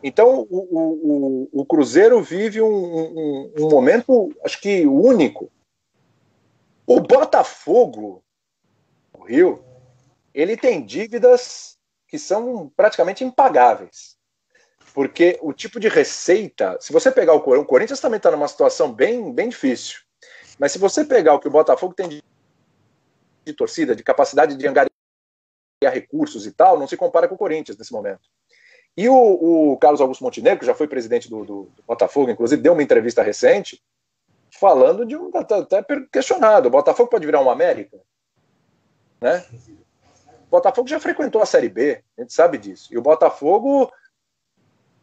Então, o, o, o Cruzeiro vive um, um, um, momento, acho que único. O Botafogo, o Rio, ele tem dívidas que são praticamente impagáveis. Porque o tipo de receita, se você pegar o Corinthians, o Corinthians também está numa situação bem, bem difícil. Mas se você pegar o que o Botafogo tem de, de torcida, de capacidade de angariar recursos e tal, não se compara com o Corinthians nesse momento. E o, o Carlos Augusto Montenegro, que já foi presidente do, do, do, Botafogo, inclusive deu uma entrevista recente, falando de um. Até questionado: o Botafogo pode virar uma América? Né? O Botafogo já frequentou a Série B, a gente sabe disso. E o Botafogo,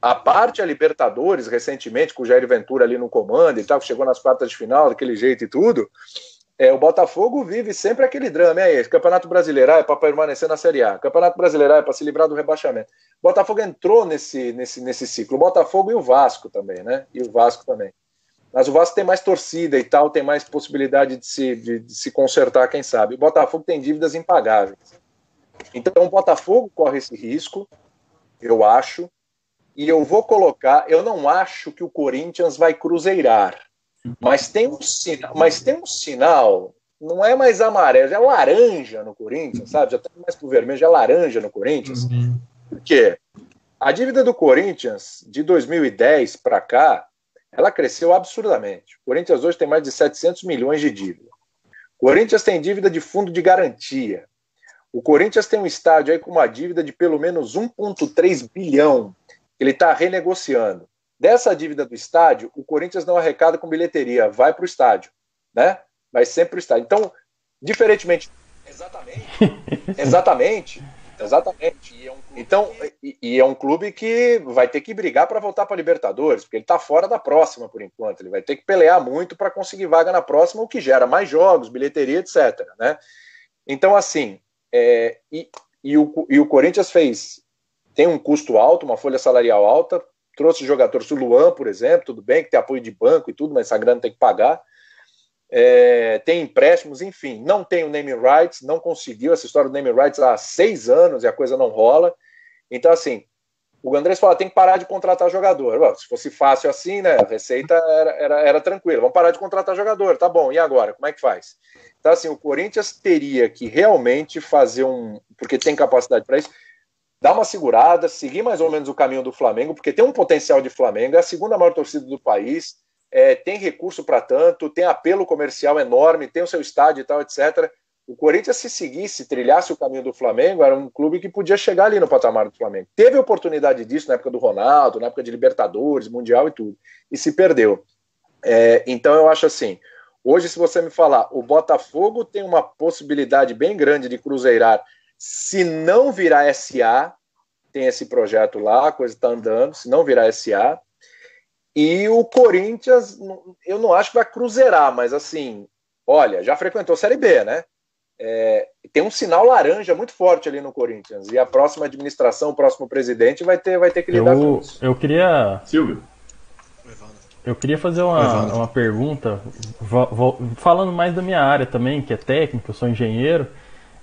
a parte a Libertadores, recentemente, com o Jair Ventura ali no comando e tal, que chegou nas quartas de final, daquele jeito e tudo, é, o Botafogo vive sempre aquele drama, é esse. Campeonato Brasileiro ah, é para permanecer na Série A. Campeonato Brasileiro ah, é para se livrar do rebaixamento. O Botafogo entrou nesse, nesse, nesse ciclo. O Botafogo e o Vasco também, né? E o Vasco também. Mas o Vasco tem mais torcida e tal, tem mais possibilidade de se, de, de se consertar, quem sabe. O Botafogo tem dívidas impagáveis. Então o Botafogo corre esse risco, eu acho. E eu vou colocar, eu não acho que o Corinthians vai cruzeirar mas tem um sinal, mas tem um sinal, não é mais amarelo, é laranja no Corinthians, sabe? Já tá mais pro vermelho, já é laranja no Corinthians. Uhum. Por quê? A dívida do Corinthians de 2010 para cá, ela cresceu absurdamente. O Corinthians hoje tem mais de 700 milhões de dívida. O Corinthians tem dívida de fundo de garantia. O Corinthians tem um estádio aí com uma dívida de pelo menos 1,3 bilhão. Ele está renegociando. Dessa dívida do estádio, o Corinthians não arrecada com bilheteria, vai para o estádio, né? Vai sempre para o estádio. Então, diferentemente. Exatamente. exatamente. Exatamente. E é um então, e, e, é um clube que vai ter que brigar para voltar para a Libertadores, porque ele está fora da próxima por enquanto. Ele vai ter que pelear muito para conseguir vaga na próxima, o que gera mais jogos, bilheteria, etc. Né? Então, assim, é, e, e, o, e o Corinthians fez tem um custo alto, uma folha salarial alta, trouxe jogadores, o Luan, por exemplo, tudo bem que tem apoio de banco e tudo, mas essa grana tem que pagar. É, tem empréstimos, enfim, não tem o name rights, não conseguiu essa história do name rights há seis anos e a coisa não rola. Então, assim, o Andrés fala, tem que parar de contratar jogador. Bom, se fosse fácil assim, né, a receita era, era, era tranquila, vamos parar de contratar jogador, tá bom, e agora, como é que faz? Então, assim, o Corinthians teria que realmente fazer um, porque tem capacidade para isso, dar uma segurada, seguir mais ou menos o caminho do Flamengo, porque tem um potencial de Flamengo, é a segunda maior torcida do país, é, tem recurso para tanto, tem apelo comercial enorme, tem o seu estádio e tal, etc. O Corinthians, se seguisse, trilhasse o caminho do Flamengo, era um clube que podia chegar ali no patamar do Flamengo. Teve oportunidade disso na época do Ronaldo, na época de Libertadores, Mundial e tudo, e se perdeu. É, então eu acho assim. Hoje, se você me falar, o Botafogo tem uma possibilidade bem grande de cruzeirar se não virar SA, tem esse projeto lá, a coisa está andando, se não virar SA. E o Corinthians, eu não acho que vai cruzeirar, mas assim, olha, já frequentou Série B, né? É, tem um sinal laranja muito forte ali no Corinthians. E a próxima administração, o próximo presidente vai ter, vai ter que lidar eu, com isso. Eu queria. Silvio. Eu queria fazer uma, uma pergunta, falando mais da minha área também, que é técnico, eu sou engenheiro.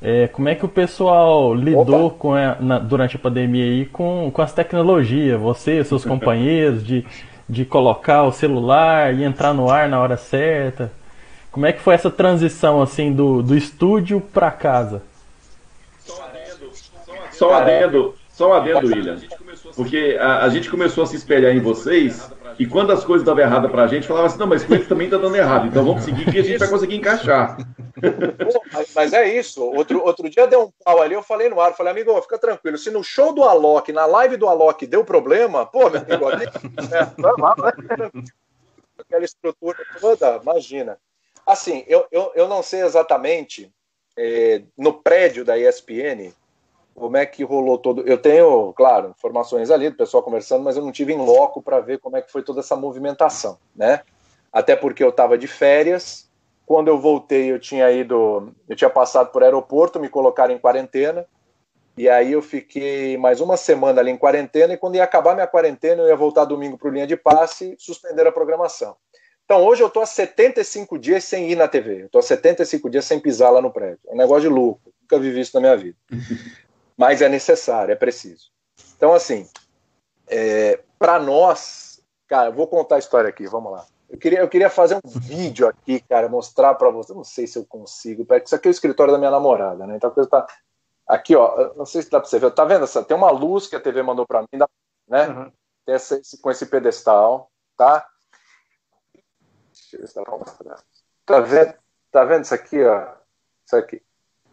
É, como é que o pessoal lidou com a, na, durante a pandemia aí com, com as tecnologias? Você, seus companheiros, de, de colocar o celular e entrar no ar na hora certa? Como é que foi essa transição assim do, do estúdio para casa? Só um adendo, só um adendo, só um adendo William. Porque a, a gente começou a se espelhar em vocês e quando as coisas davam errado pra gente, falava assim, não, mas com ele também tá dando errado, então vamos seguir que a gente vai conseguir encaixar. mas, mas, é isso. Outro, outro dia deu um pau ali, eu falei no ar, falei, amigo, fica tranquilo, se no show do Alok, na live do Alok deu problema, pô, meu amigo, é, normal, né? Aquela estrutura toda, imagina. Assim, eu, eu, eu não sei exatamente é, no prédio da ESPN, como é que rolou todo. Eu tenho, claro, informações ali do pessoal conversando, mas eu não tive em loco para ver como é que foi toda essa movimentação, né? Até porque eu estava de férias. Quando eu voltei, eu tinha ido, eu tinha passado por aeroporto, me colocaram em quarentena. E aí eu fiquei mais uma semana ali em quarentena e quando ia acabar minha quarentena, eu ia voltar domingo para o linha de passe suspender a programação. Então hoje eu estou há 75 dias sem ir na TV. Eu estou há 75 dias sem pisar lá no prédio. É um negócio de louco. Nunca vivi isso na minha vida. Mas é necessário, é preciso. Então, assim, é, para nós, cara, vou contar a história aqui, vamos lá. Eu queria, eu queria fazer um vídeo aqui, cara, mostrar para você. Não sei se eu consigo, isso aqui é o escritório da minha namorada, né? Então a coisa tá. Aqui, ó, não sei se dá para você ver. Tá vendo essa? Tem uma luz que a TV mandou para mim, né? Uhum. Tem essa, esse, com esse pedestal, tá? Deixa eu ver se dá pra mostrar. Tá vendo? Tá vendo isso aqui, ó? Isso aqui.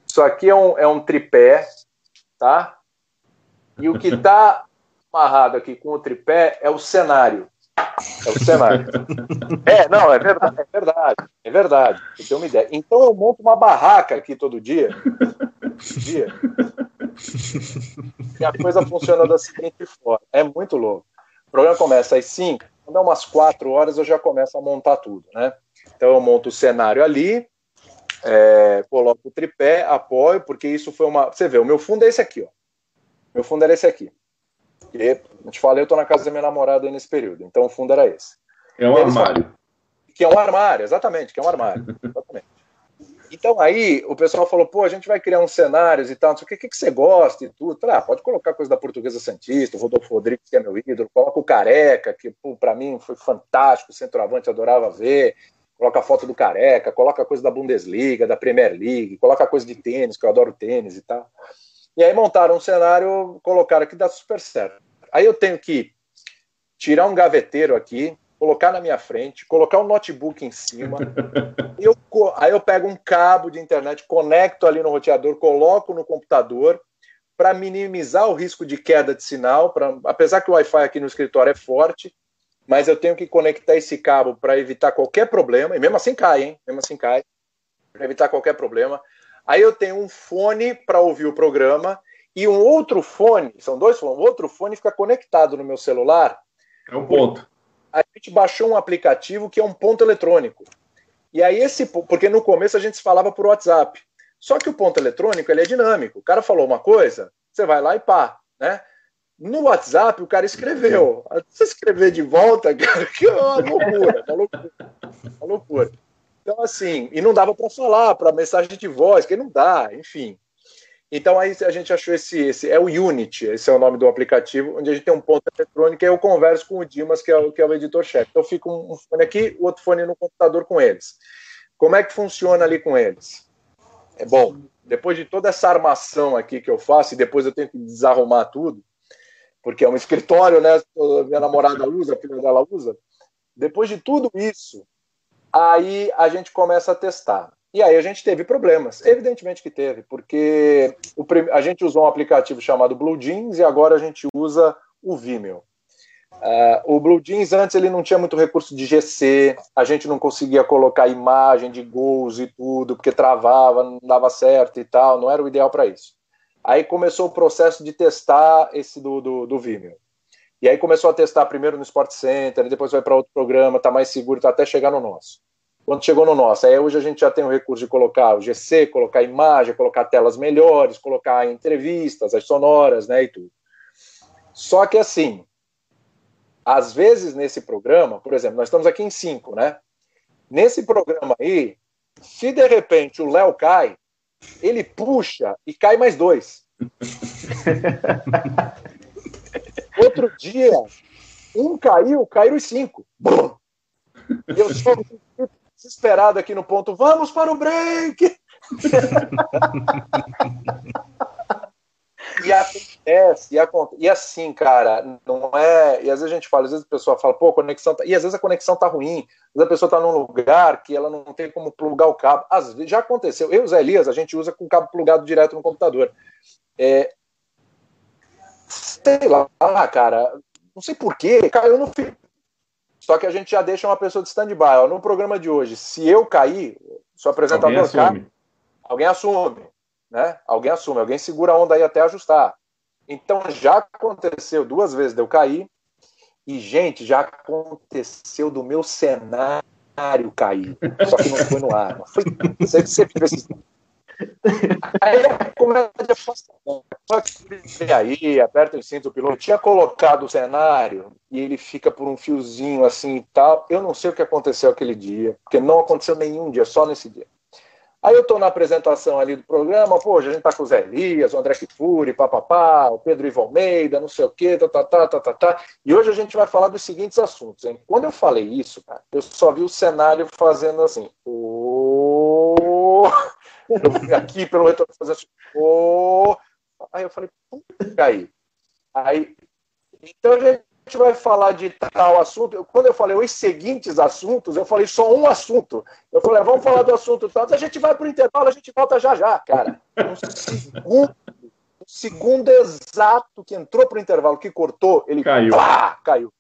Isso aqui é um, é um tripé, tá? E o que está amarrado aqui com o tripé é o cenário. É o cenário. É, não, é verdade, é verdade, é verdade. Você tem uma ideia. Então eu monto uma barraca aqui todo dia. Todo dia. E a coisa funciona da seguinte forma. É muito louco. O programa começa às 5, quando é umas 4 horas eu já começo a montar tudo, né? Então eu monto o cenário ali, é, coloco o tripé, apoio, porque isso foi uma. Você vê, o meu fundo é esse aqui, ó. Meu fundo era esse aqui. E, eu te falei, eu tô na casa da minha namorada aí nesse período, então o fundo era esse. É um armário. que é um armário, exatamente, que é um armário. Exatamente. Então aí o pessoal falou, pô, a gente vai criar uns cenários e tal, não sei o que, que, que você gosta e tudo. Falei, ah, pode colocar coisa da Portuguesa Santista, o Rodolfo Rodrigues, que é meu ídolo, coloca o Careca, que para mim foi fantástico, centroavante, adorava ver coloca a foto do Careca, coloca a coisa da Bundesliga, da Premier League, coloca a coisa de tênis, que eu adoro tênis e tal. E aí montaram um cenário, colocaram que dá super certo. Aí eu tenho que tirar um gaveteiro aqui, colocar na minha frente, colocar um notebook em cima. eu, aí eu pego um cabo de internet, conecto ali no roteador, coloco no computador para minimizar o risco de queda de sinal. Pra, apesar que o Wi-Fi aqui no escritório é forte, mas eu tenho que conectar esse cabo para evitar qualquer problema, e mesmo assim cai, hein? Mesmo assim cai, para evitar qualquer problema. Aí eu tenho um fone para ouvir o programa e um outro fone, são dois fones, um outro fone fica conectado no meu celular. É um ponto. A gente baixou um aplicativo que é um ponto eletrônico. E aí esse, porque no começo a gente se falava por WhatsApp. Só que o ponto eletrônico ele é dinâmico. O cara falou uma coisa, você vai lá e pá, né? No WhatsApp, o cara escreveu. Você escrever de volta, cara, que é uma loucura, uma loucura, uma loucura. Então, assim, e não dava para falar, para mensagem de voz, que não dá, enfim. Então, aí a gente achou esse, esse, é o Unity, esse é o nome do aplicativo, onde a gente tem um ponto eletrônico e eu converso com o Dimas, que é o, que é o editor-chefe. Então, fica um, um fone aqui, o outro fone no computador com eles. Como é que funciona ali com eles? É bom, depois de toda essa armação aqui que eu faço, e depois eu tenho que desarrumar tudo, porque é um escritório, né? Minha namorada usa, a filha dela usa. Depois de tudo isso, aí a gente começa a testar. E aí a gente teve problemas, evidentemente que teve, porque a gente usou um aplicativo chamado Blue Jeans e agora a gente usa o Vimeo. Uh, o Blue Jeans antes ele não tinha muito recurso de GC, a gente não conseguia colocar imagem de gols e tudo, porque travava, não dava certo e tal, não era o ideal para isso. Aí começou o processo de testar esse do, do, do Vimeo. E aí começou a testar primeiro no Sport Center, depois vai para outro programa, tá mais seguro, tá até chegar no nosso. Quando chegou no nosso, aí hoje a gente já tem o recurso de colocar o GC, colocar imagem, colocar telas melhores, colocar entrevistas, as sonoras, né, e tudo. Só que assim, às vezes nesse programa, por exemplo, nós estamos aqui em cinco, né? Nesse programa aí, se de repente o Léo cai, ele puxa e cai mais dois. Outro dia, um caiu, caíram os cinco. E eu estou desesperado aqui no ponto, vamos para o break! E acontece, e, acontece, e assim, cara, não é. E às vezes a gente fala, às vezes a pessoa fala, pô, conexão tá. E às vezes a conexão tá ruim, às vezes a pessoa tá num lugar que ela não tem como plugar o cabo. Às vezes já aconteceu. Eu e o Zé Elias, a gente usa com o cabo plugado direto no computador. É, sei lá, cara, não sei porquê, caiu no fim. Só que a gente já deixa uma pessoa de stand-by. No programa de hoje, se eu cair, se o apresentador cai, alguém assume, né? Alguém assume, alguém segura a onda aí até ajustar. Então já aconteceu duas vezes de eu cair, e, gente, já aconteceu do meu cenário cair. Só que não foi no ar. Não foi. Você, você Aí a comédia aí, aperta o cinto, o piloto tinha colocado o cenário e ele fica por um fiozinho assim e tal. Eu não sei o que aconteceu aquele dia, porque não aconteceu nenhum dia, só nesse dia. Aí eu tô na apresentação ali do programa, pô, a gente tá com o Zé Elias, o André Kifuri, papapá, o Pedro Ivo Almeida, não sei o quê, tá, tá, tá, tá, tá, tá. E hoje a gente vai falar dos seguintes assuntos, hein? Quando eu falei isso, cara, eu só vi o cenário fazendo assim, oh... eu aqui pelo retorno fazendo assim, oh... aí eu falei, puta, aí. Aí, então a gente gente vai falar de tal assunto, quando eu falei os seguintes assuntos, eu falei só um assunto. Eu falei, vamos falar do assunto tal, a gente vai para o intervalo, a gente volta já já. Cara, um segundo, um segundo exato que entrou para o intervalo, que cortou, ele caiu. Pá, caiu.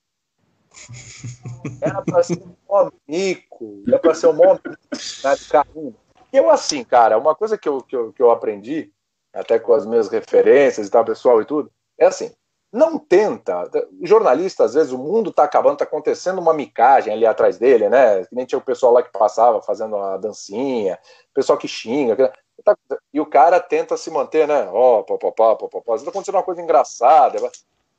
Era para ser um mó mico, era para ser um mó né, carrinho. Eu, assim, cara, uma coisa que eu, que, eu, que eu aprendi, até com as minhas referências e tal, pessoal e tudo, é assim, não tenta. Jornalista, às vezes, o mundo está acabando, está acontecendo uma micagem ali atrás dele, né? Que nem tinha o pessoal lá que passava fazendo a dancinha, o pessoal que xinga. Tá, e o cara tenta se manter, né? Ó, oh, papapá, papapá. Às vezes tá acontecendo uma coisa engraçada.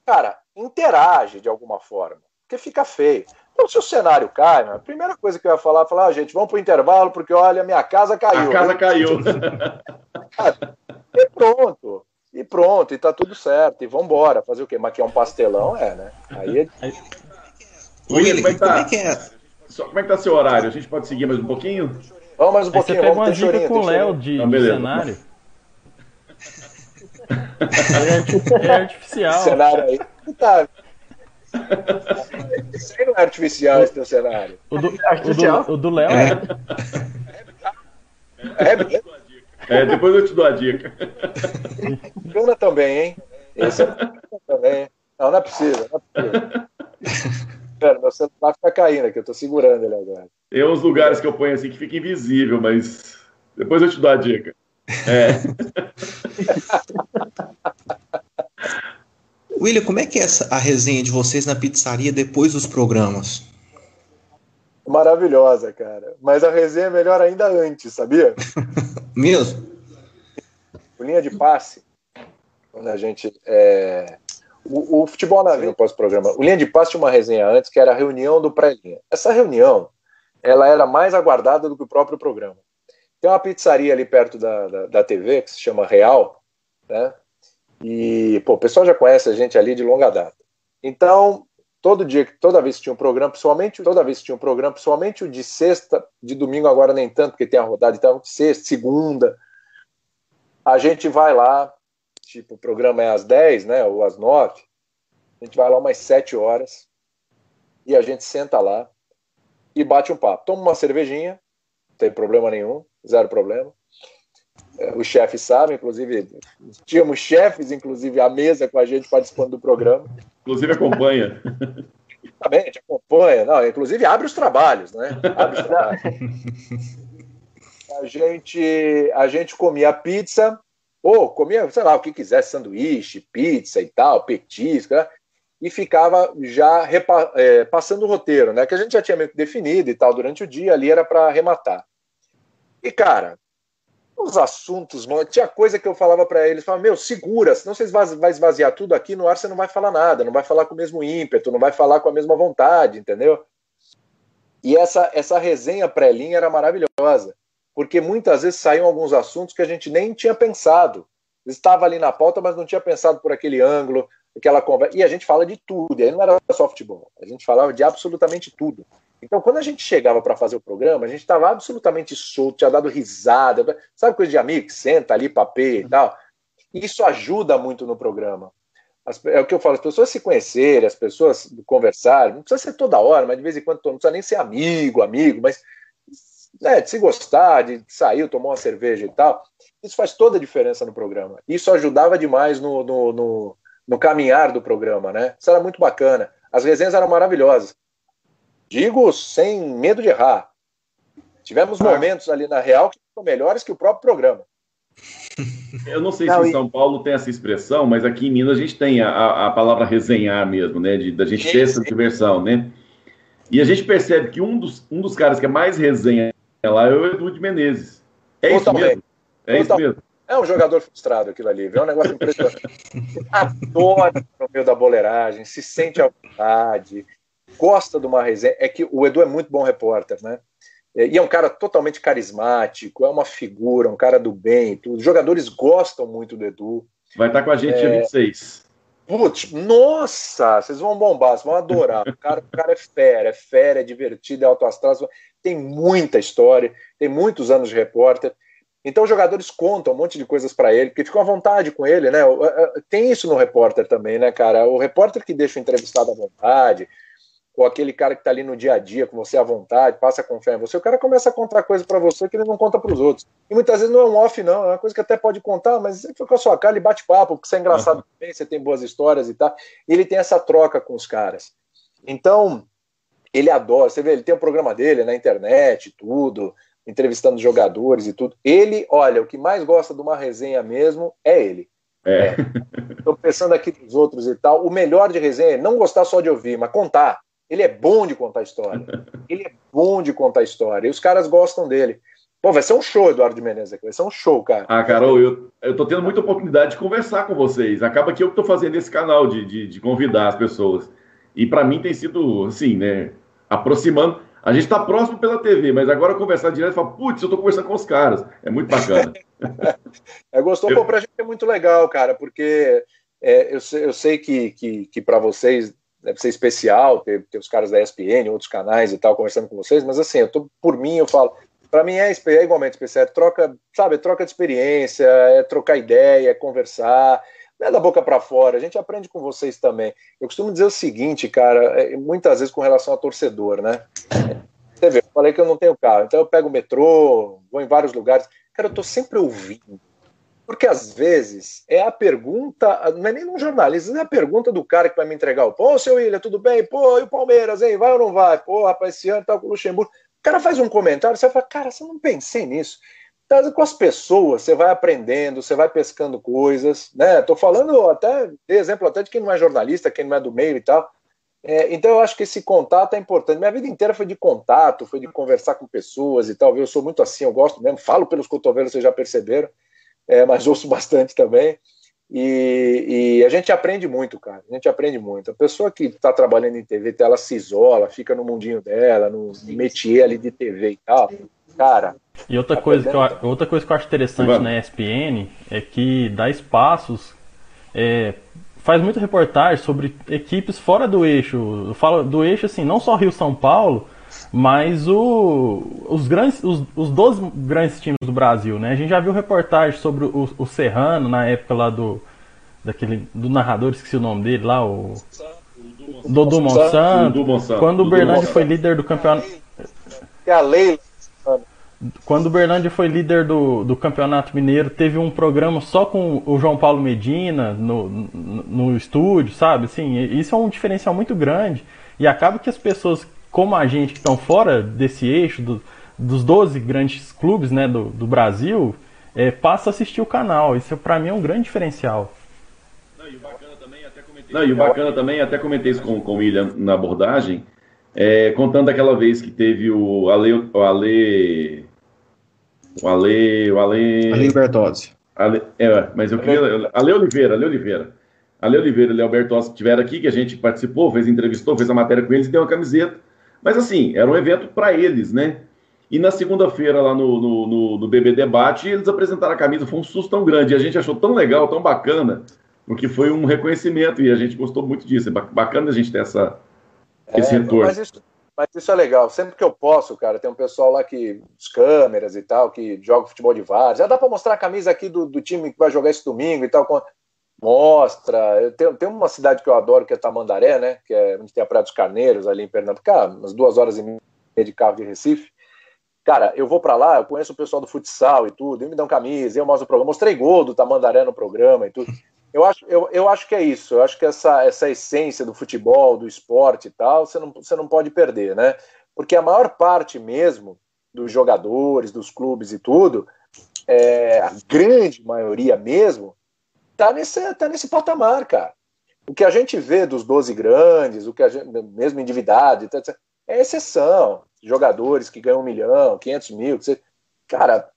Cara, interage de alguma forma, porque fica feio. Então, se o cenário cai, né, a primeira coisa que eu ia falar é falar, ah, gente, vamos pro intervalo, porque olha, minha casa caiu. A casa caiu. e pronto. E pronto, e tá tudo certo. E vambora. Fazer o quê? Maquiar um pastelão, é, né? Aí é. William, como é que tá? Como é que é? Como é que tá seu horário? A gente pode seguir mais um pouquinho? Vamos mais um pouquinho. Você pega uma dica com o Léo de, Não, de cenário. é, é artificial. cenário aí. Tá. Isso aí não é artificial, esse teu cenário. O do? O do Léo é. É, é mesmo? É, depois eu te dou a dica. Funciona também, hein? Esse é também. Não, não é possível. Não é possível. Pera, meu celular fica caindo aqui, eu tô segurando ele agora. Tem uns lugares que eu ponho assim que fica invisível, mas depois eu te dou a dica. É. William, como é que é essa, a resenha de vocês na pizzaria depois dos programas? Maravilhosa, cara. Mas a resenha é melhor ainda antes, sabia? Mesmo? O linha de passe, quando a gente. É... O, o, futebol na vida, pós-programa. O linha de passe tinha uma resenha antes, que era a reunião do pré-linha. Essa reunião, ela era mais aguardada do que o próprio programa. Tem uma pizzaria ali perto da, da, da TV, que se chama Real, né? E, pô, o pessoal já conhece a gente ali de longa data. Então, todo dia, toda vez que tinha um programa, pessoalmente, toda vez que tinha um programa, pessoalmente o de sexta, de domingo agora nem tanto, porque tem a rodada, então sexta, segunda, a gente vai lá, tipo, o programa é às 10, né, ou às 9, a gente vai lá umas 7 horas e a gente senta lá e bate um papo. Toma uma cervejinha, não tem problema nenhum, zero problema. É, os chefes sabem, inclusive, tínhamos chefes, inclusive, à mesa com a gente participando do programa. Inclusive acompanha. Também, te acompanha. Não, inclusive abre os trabalhos, né? Abre os trabalhos. a, gente, a gente comia pizza, ou comia, sei lá, o que quisesse, sanduíche, pizza e tal, petisco, né? e ficava já repa, é, passando o roteiro, né? Que a gente já tinha meio que definido e tal durante o dia, ali era para arrematar. E, cara, os assuntos. Tinha coisa que eu falava para eles, falava, meu, segura, senão vocês vai esvaziar tudo aqui no ar, você não vai falar nada, não vai falar com o mesmo ímpeto, não vai falar com a mesma vontade, entendeu? E essa, essa resenha pré-linha era maravilhosa, porque muitas vezes saíam alguns assuntos que a gente nem tinha pensado. Estava ali na pauta, mas não tinha pensado por aquele ângulo, aquela conversa. E a gente fala de tudo, e aí não era só futebol, a gente falava de absolutamente tudo. Então, quando a gente chegava para fazer o programa, a gente estava absolutamente solto, tinha dado risada, sabe coisa de amigo que senta ali, papeia e tal. Isso ajuda muito no programa. As, é o que eu falo, as pessoas se conhecerem, as pessoas conversarem, não precisa ser toda hora, mas de vez em quando não precisa nem ser amigo, amigo, mas né, de se gostar, de sair, tomar uma cerveja e tal. Isso faz toda a diferença no programa. Isso ajudava demais no, no, no, no caminhar do programa, né? Isso era muito bacana. As resenhas eram maravilhosas. Digo sem medo de errar. Tivemos ah. momentos ali na real que são melhores que o próprio programa. Eu não sei não, se em São Paulo tem essa expressão, mas aqui em Minas a gente tem a, a palavra resenhar mesmo, né? De, da gente ter essa diversão, né? E a gente percebe que um dos, um dos caras que é mais resenha lá é o Edu de Menezes. É isso mesmo? É isso mesmo. É um jogador frustrado aquilo ali, é um negócio impressionante. Adora no meio da boleiragem, se sente à vontade, gosta de uma resenha. É que o Edu é muito bom repórter, né? E é um cara totalmente carismático, é uma figura, um cara do bem. Os jogadores gostam muito do Edu. Vai estar com a gente é... dia 26. Putz, nossa, vocês vão bombar, vocês vão adorar. O cara, o cara é fera, é fera, é divertido, é autoastral. Tem muita história, tem muitos anos de repórter. Então os jogadores contam um monte de coisas para ele, porque ficam à vontade com ele, né? Tem isso no repórter também, né, cara? O repórter que deixa o entrevistado à vontade, ou aquele cara que está ali no dia a dia com você à vontade, passa com fé em você, o cara começa a contar coisas para você que ele não conta para os outros. E muitas vezes não é um off, não, é uma coisa que até pode contar, mas você fica com a sua cara, ele bate papo, porque você é engraçado uhum. também, você tem boas histórias e tal. E ele tem essa troca com os caras. Então, ele adora, você vê, ele tem o programa dele na internet, tudo entrevistando jogadores e tudo. Ele, olha, o que mais gosta de uma resenha mesmo é ele. É. Estou é. pensando aqui dos outros e tal. O melhor de resenha é não gostar só de ouvir, mas contar. Ele é bom de contar história. Ele é bom de contar história. E os caras gostam dele. Pô, vai ser um show, Eduardo de Menezes aqui. Vai ser um show, cara. Ah, Carol, eu, eu tô tendo muita oportunidade de conversar com vocês. Acaba que eu que tô fazendo esse canal de, de, de convidar as pessoas. E para mim tem sido, assim, né? Aproximando. A gente está próximo pela TV, mas agora conversar direto e falar, putz, eu estou conversando com os caras. É muito bacana. é gostoso, eu... para a gente é muito legal, cara, porque é, eu, sei, eu sei que, que, que para vocês deve ser especial ter, ter os caras da ESPN, outros canais e tal, conversando com vocês, mas assim, eu tô, por mim, eu falo, para mim é, é, igualmente especial, é troca, sabe, é troca de experiência, é trocar ideia, é conversar, não é da boca para fora, a gente aprende com vocês também. Eu costumo dizer o seguinte, cara, é, muitas vezes com relação a torcedor, né? Você vê, eu falei que eu não tenho carro, então eu pego o metrô, vou em vários lugares. Cara, eu tô sempre ouvindo. Porque às vezes é a pergunta, não é nem um jornalista, é a pergunta do cara que vai me entregar o pô, seu William, tudo bem? Pô, e o Palmeiras, hein? Vai ou não vai? Pô, rapaz, esse ano tá com o Luxemburgo. O cara faz um comentário, você fala, cara, você não pensei nisso. Então, com as pessoas, você vai aprendendo, você vai pescando coisas, né? Tô falando até, de exemplo até de quem não é jornalista, quem não é do meio e tal. É, então, eu acho que esse contato é importante. Minha vida inteira foi de contato, foi de conversar com pessoas e tal. Eu sou muito assim, eu gosto mesmo, falo pelos cotovelos, vocês já perceberam, é, mas ouço bastante também. E, e, a gente aprende muito, cara. A gente aprende muito. A pessoa que está trabalhando em TV, ela se isola, fica no mundinho dela, no métier ali de TV e tal. Cara. E outra tá coisa, que eu, outra coisa que eu acho interessante na ESPN é que dá espaços. É, faz muita reportagem sobre equipes fora do eixo. Eu falo do eixo assim, não só Rio São Paulo, mas o, os grandes, os, os 12 grandes times do Brasil, né? A gente já viu reportagem sobre o, o Serrano na época lá do daquele do narrador, esqueci o nome dele lá, o Dodô Monsanto, quando o Bernardo foi líder do campeonato. É a Leila quando o Berlândia foi líder do, do Campeonato Mineiro, teve um programa só com o João Paulo Medina no, no, no estúdio, sabe? Assim, isso é um diferencial muito grande. E acaba que as pessoas, como a gente, que estão fora desse eixo, do, dos 12 grandes clubes né, do, do Brasil, é, passa a assistir o canal. Isso para mim é um grande diferencial. Não, e o bacana também, até comentei, Não, o bacana também, até comentei isso com, com o William na abordagem, é, contando aquela vez que teve o Ale, o Ale o Ale. O Ale. Ale Bertozzi. Ale, é, mas eu queria. Ale Oliveira, Ale Oliveira. Ale Oliveira e Léo Bertozzi estiveram aqui, que a gente participou, fez entrevistou, fez a matéria com eles e deu uma camiseta. Mas assim, era um evento para eles, né? E na segunda-feira, lá no, no, no, no, BB Debate, eles apresentaram a camisa. Foi um susto tão grande. E a gente achou tão legal, tão bacana, porque foi um reconhecimento e a gente gostou muito disso. É bacana a gente ter essa, é, esse retorno. Mas isso, mas isso é legal. Sempre que eu posso, cara, tem um pessoal lá que. os câmeras e tal, que joga futebol de vários. Já dá para mostrar a camisa aqui do, do time que vai jogar esse domingo e tal. Mostra. Tem, tem uma cidade que eu adoro, que é Tamandaré, né? Que é onde tem a Praia dos Carneiros, ali em Pernambuco, umas duas horas e meia de carro de Recife. Cara, eu vou para lá, eu conheço o pessoal do futsal e tudo, eles me dão camisa, eu mostro o programa. Mostrei gol do Tamandaré no programa e tudo. Eu acho, eu, eu acho que é isso. Eu acho que essa, essa essência do futebol, do esporte e tal, você não, você não pode perder, né? Porque a maior parte mesmo dos jogadores, dos clubes e tudo, é, a grande maioria mesmo, tá nesse, tá nesse patamar, cara. O que a gente vê dos 12 grandes, o que a gente, mesmo endividado, é exceção. Jogadores que ganham um milhão, 500 mil, cara,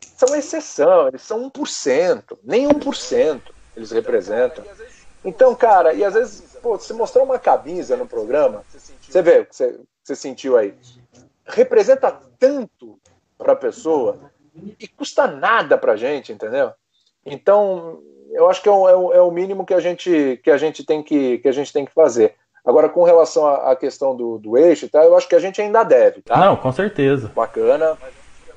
são exceção, eles são 1%, nem 1% eles representam. Então, cara, e às vezes, pô, você mostrar uma camisa no programa, você vê o que você, você sentiu aí, representa tanto para a pessoa e custa nada para gente, entendeu? Então, eu acho que é o, é, o, é o, mínimo que a gente que a gente tem que que a gente tem que fazer. Agora, com relação à, questão do, do eixo, tá? Eu acho que a gente ainda deve, tá? Não, com certeza. Bacana.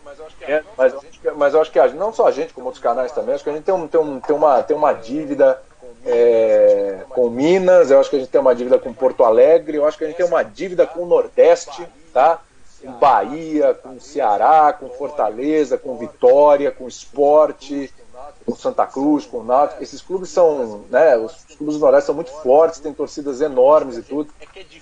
Mas, eu acho que, é, mas, mas eu acho que não só a gente, como outros canais também, acho que a gente tem, um, tem, um, tem, uma, tem uma dívida é, com Minas, eu acho que a gente tem uma dívida com Porto Alegre, eu acho que a gente tem uma dívida com o Nordeste, tá? Com Bahia, com Ceará, com Fortaleza, com Vitória, com Esporte, com Santa Cruz, com o Náutico. Esses clubes são, né, os clubes do Nordeste são muito fortes, têm torcidas enormes e tudo.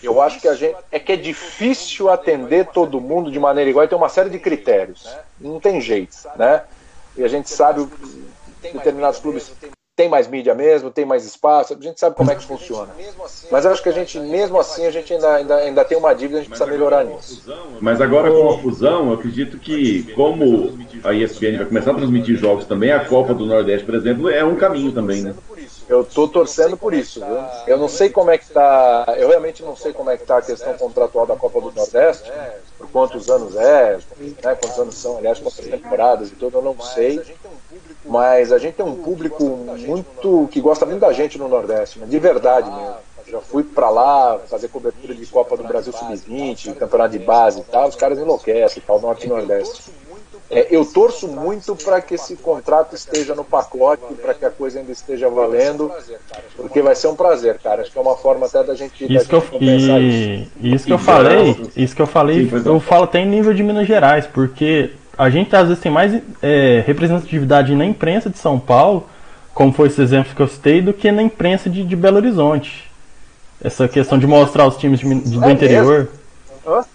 Eu acho que a gente é que é difícil atender todo mundo de maneira igual, e tem uma série de critérios. Não tem jeito, né? E a gente sabe determinados clubes tem mais mídia mesmo, tem mais espaço, a gente sabe como é que funciona. Mas eu acho que a gente, mesmo assim, a gente ainda, ainda, ainda tem uma dívida, a gente precisa melhorar nisso. Mas agora com a fusão, eu acredito que, como a ESPN vai começar a transmitir jogos também, a Copa do Nordeste, por exemplo, é um caminho também, né? Eu tô torcendo por isso, viu? Eu não sei como é que tá. Eu realmente não sei como é que tá a questão contratual da Copa do Nordeste, por quantos anos é, né, quantos anos são, aliás, quantas temporadas e tudo, eu não sei mas a gente tem um público muito que gosta muito da gente no Nordeste, né? de verdade mesmo. Já fui para lá fazer cobertura de Copa do Brasil Sub-20, campeonato de base e tal, os caras enlouquecem, tal, Norte e Nordeste. É, eu torço muito para que esse contrato esteja no pacote, para que a coisa ainda esteja valendo, porque vai ser um prazer, cara. Acho que é uma forma até da gente, isso da gente que eu, e, isso. isso que eu falei, isso que eu falei, eu falo até em nível de Minas Gerais, porque a gente às vezes tem mais é, representatividade na imprensa de São Paulo, como foi esse exemplo que eu citei, do que na imprensa de, de Belo Horizonte. Essa questão de mostrar os times de, de, do é interior. Mesmo,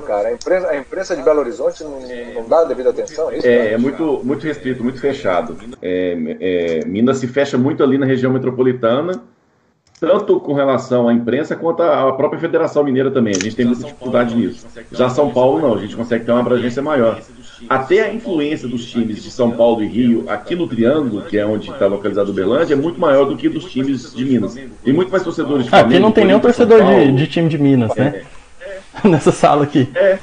cara. A imprensa, a imprensa de Belo Horizonte não, não dá devida atenção, é isso? É, é muito, muito restrito, muito fechado. É, é, Minas se fecha muito ali na região metropolitana tanto com relação à imprensa quanto à própria Federação Mineira também. A gente tem muita dificuldade nisso. Já São Paulo não, a gente consegue ter uma abrangência maior. Até a influência dos times de São Paulo e Rio aqui no Triângulo, que é onde está localizado o Berlândia, é muito maior do que dos times de Minas. Tem muito mais torcedores de Aqui não tem nenhum torcedor de, de, time de Minas, né? É. nessa sala aqui. É.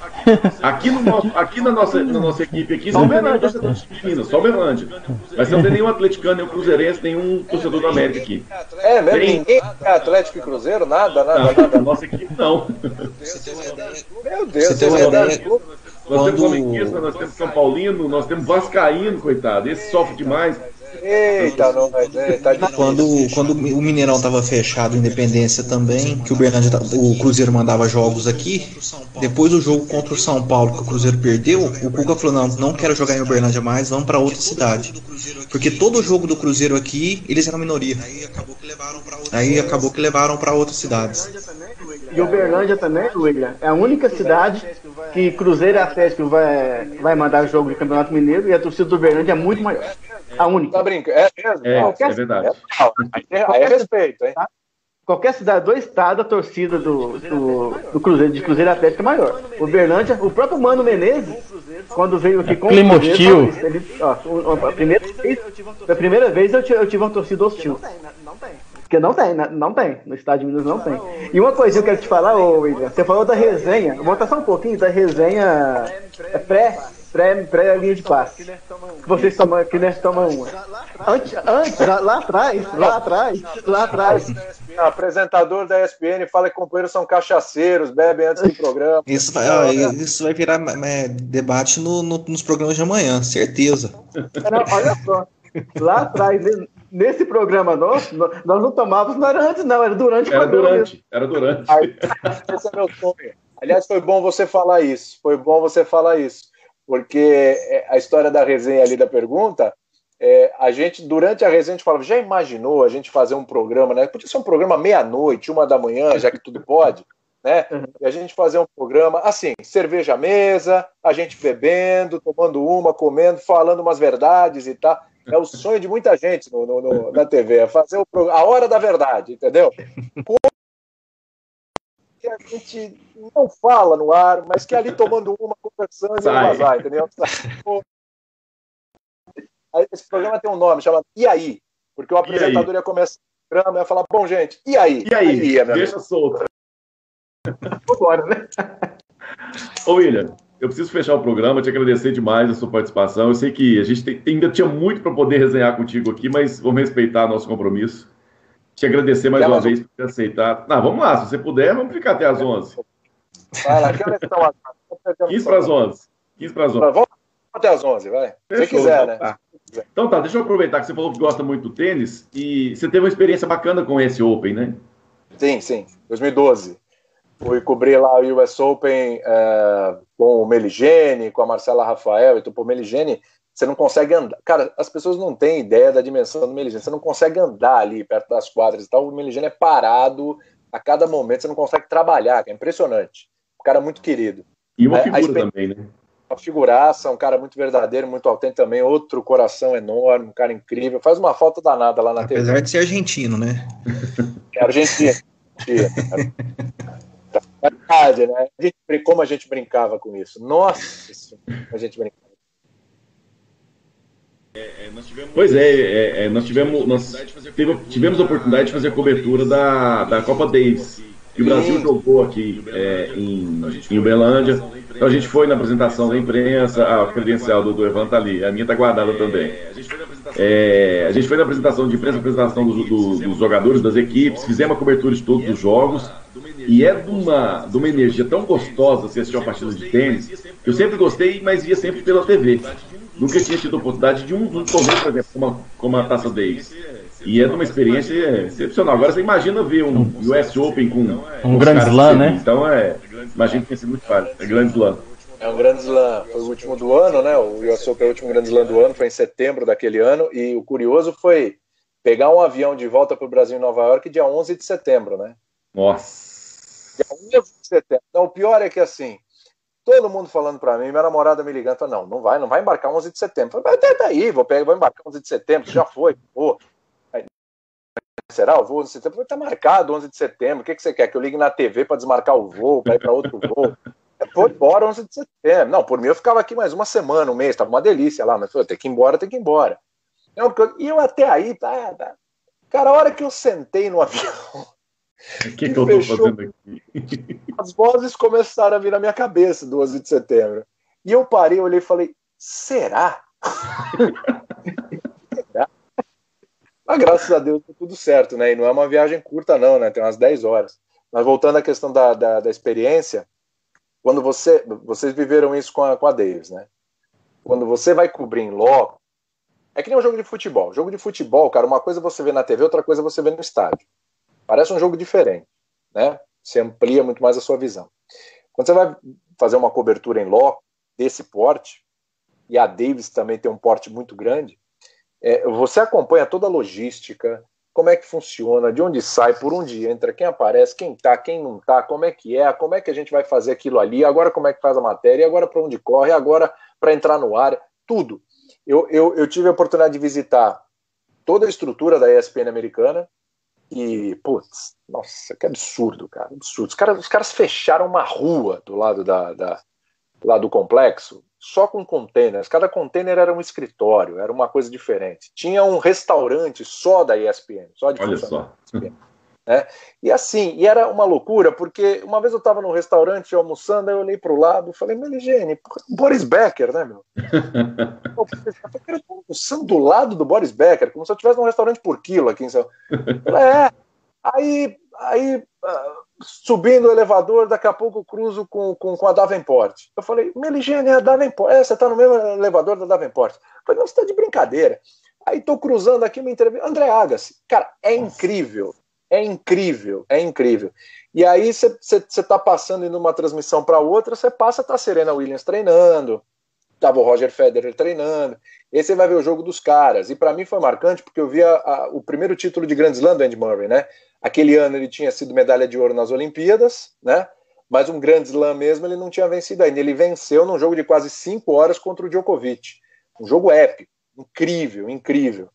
Aqui, no nosso, aqui na, nossa, na nossa equipe aqui, só Berlândia torcedor de Minas, só Berlândia. Mas não tem nenhum atleticano, nenhum cruzeirense, nenhum torcedor do América aqui. É, mesmo? Tem... Ninguém é Atlético e Cruzeiro? Nada, nada, não, nada. Nossa equipe não. Meu Deus, você tem uma ideia? Nós Quando... temos Flamenguista, nós temos São Paulino, nós temos Vascaíno, coitado. Esse sofre demais. Eita, não, mas é, tá quando, quando o Mineirão tava fechado, Independência também, que o Bernardo, o Cruzeiro mandava jogos aqui, depois do jogo contra o São Paulo, que o Cruzeiro perdeu, o Cuca falou, não, não quero jogar em Uberlândia mais, vamos para outra cidade. Porque todo jogo do Cruzeiro aqui, eles eram minoria. Aí acabou que levaram para outras cidades. E Uberlândia também, William, é a única cidade que Cruzeiro e Atlético vai, vai mandar jogo de Campeonato Mineiro e a torcida do Uberlândia é muito maior. A única. Tá brincando? É mesmo? É, Qualquer... é verdade. É, aí é respeito, hein? Qualquer cidade do estado, a torcida do, do, do Cruzeiro, de Cruzeiro Atlético é maior. O Uberlândia, o próprio Mano Menezes, quando veio aqui com Clima hostil. Ele, ó, a, primeira vez, a primeira vez eu, tive uma torcida hostil. Não tem. Porque não tem, não tem. No estado de Minas não tem. E uma coisinha que eu quero te falar, ô William, você falou da resenha, vou botar só um pouquinho da resenha pré pré, pré linha de passe. Vocês tomam, que nós tomamos uma. Antes, antes lá, lá, atrás, lá atrás, lá atrás. Apresentador da ESPN fala que companheiros são cachaceiros, bebem antes do programa. Isso vai, ó, isso vai virar é, debate no, no, nos programas de amanhã, certeza. Não, olha só. Lá atrás, nesse programa nosso, nós não tomávamos, não era antes, não, era durante o era programa. Durante, era durante. Aí, esse é meu sonho. Aliás, foi bom você falar isso. Foi bom você falar isso porque é, a história da resenha ali da pergunta, é, a gente, durante a resenha, a gente falava, já imaginou a gente fazer um programa, né? Podia ser um programa meia-noite, uma da manhã, já que tudo pode. né? Uhum. E a gente fazer um programa assim, cerveja à mesa, a gente bebendo, tomando uma, comendo, falando umas verdades e tal. É o sonho de muita gente no, no, no na TV, é fazer o, a hora da verdade, entendeu? que a gente não fala no ar, mas que ali tomando uma, conversando, Sai. vazar, entendeu? Esse programa tem um nome, chamado E aí? Porque o apresentador ia começar o programa e ia falar, bom, gente, e aí? E aí? aí Deixa solto. Agora, né? Ô, William, eu preciso fechar o programa, te agradecer demais a sua participação. Eu sei que a gente tem, ainda tinha muito para poder resenhar contigo aqui, mas vamos respeitar nosso compromisso. Te agradecer mais uma vez por ter aceitado. Não, vamos lá, se você puder, vamos ficar até as 11. Vai lá, que horas estão 15 para as 11. 15 para as 11. Vamos até as 11, vai. Se quiser, né? Tá. Então tá, deixa eu aproveitar que você falou que gosta muito do tênis e você teve uma experiência bacana com esse Open, né? Sim, sim. 2012. Fui cobrir lá o US Open é, com o Meligene, com a Marcela Rafael. Então, pô, Meligene, você não consegue andar. Cara, as pessoas não têm ideia da dimensão do Meligene. Você não consegue andar ali perto das quadras e tal. O Meligene é parado a cada momento, você não consegue trabalhar. É impressionante. Um cara muito querido. E uma é, figura também, né? Uma figuraça, um cara muito verdadeiro, muito autêntico também. Outro coração enorme, um cara incrível. Faz uma falta danada lá na Apesar TV. Apesar de ser argentino, né? É argentino. Verdade, né? A gente, como a gente brincava com isso. Nossa, a gente brincava. É, é, tivemos... Pois é, é, é, nós tivemos nós tivemos a oportunidade de fazer a cobertura da, da Copa Davis. E o Brasil jogou aqui é, em, em Uberlândia. Então a gente foi na apresentação da imprensa, a credencial do, do Evan tá ali, a minha tá guardada também. É, a gente foi na apresentação de imprensa, apresentação do, do, dos jogadores, das equipes, fizemos a cobertura de todos os jogos. E é de uma, de uma energia tão gostosa você assistir uma partida de tênis, que eu sempre gostei, mas via sempre pela TV. Nunca tinha tido a oportunidade de um, um torneio, por exemplo, como a, como a Taça Davis. E é de uma experiência excepcional. Agora você imagina ver um US Open com. Um grande slam, né? Então é. Imagina que tem sido muito fácil. É grande slam. É um grande slam. Foi o último do ano, né? O US Open é o último grande slam do ano, foi em setembro daquele ano. E o curioso foi pegar um avião de volta para o Brasil em Nova York dia 11 de setembro, né? Nossa. 11 de setembro. Então, o pior é que assim Todo mundo falando para mim, minha namorada me ligando, falando, não, não vai, não vai embarcar 11 de setembro. Eu falei, até daí, vou pegar, vou embarcar 11 de setembro, já foi. Aí, será o voo 11 de setembro? Está marcado 11 de setembro, o que, que você quer? Que eu ligue na TV para desmarcar o voo, para ir para outro voo? Foi embora 11 de setembro. Não, por mim eu ficava aqui mais uma semana, um mês, estava uma delícia lá, mas foi, tem que ir embora, tem que ir embora. E eu até aí, tá, tá. Cara, a hora que eu sentei no avião, o que, que eu estou fazendo aqui? As vozes começaram a vir na minha cabeça do 11 de setembro. E eu parei, olhei e falei: será? será? Mas graças a Deus deu tudo certo, né? E não é uma viagem curta, não, né? Tem umas 10 horas. Mas voltando à questão da, da, da experiência, quando você. Vocês viveram isso com a, com a Davis, né? Quando você vai cobrir em loco, é que nem um jogo de futebol. Jogo de futebol, cara, uma coisa você vê na TV, outra coisa você vê no estádio. Parece um jogo diferente, né? Você amplia muito mais a sua visão. Quando você vai fazer uma cobertura em loco desse porte, e a Davis também tem um porte muito grande, é, você acompanha toda a logística, como é que funciona, de onde sai, por onde entra, quem aparece, quem tá, quem não tá, como é que é, como é que a gente vai fazer aquilo ali, agora como é que faz a matéria, agora para onde corre, agora para entrar no ar, tudo. Eu, eu, eu tive a oportunidade de visitar toda a estrutura da ESPN americana, e, putz, nossa, que absurdo, cara, absurdo. Os caras, os caras fecharam uma rua do lado da, da lá do complexo só com containers. Cada container era um escritório, era uma coisa diferente. Tinha um restaurante só da ESPN, só de Olha só. Né? E assim, e era uma loucura, porque uma vez eu estava num restaurante almoçando, aí eu olhei para o lado e falei, Meligene, Boris Becker, né, meu? eu tô almoçando do lado do Boris Becker, como se eu estivesse num restaurante por quilo aqui em São Paulo. É, aí, aí uh, subindo o elevador, daqui a pouco eu cruzo com, com, com a Davenport. Eu falei, Meligene, é a Davenport. É, você está no mesmo elevador da Davenport. Eu falei, não, você está de brincadeira. Aí tô cruzando aqui uma entrevista. André Agassi, cara, é Nossa. incrível. É incrível, é incrível. E aí você está passando de uma transmissão para outra, você passa a tá Serena Williams treinando, tava o Roger Federer treinando. E aí você vai ver o jogo dos caras. E para mim foi marcante porque eu vi a, a, o primeiro título de Grand Slam do Andy Murray, né? Aquele ano ele tinha sido medalha de ouro nas Olimpíadas, né? Mas um Grand Slam mesmo ele não tinha vencido ainda. Ele venceu num jogo de quase cinco horas contra o Djokovic. Um jogo épico, incrível, incrível.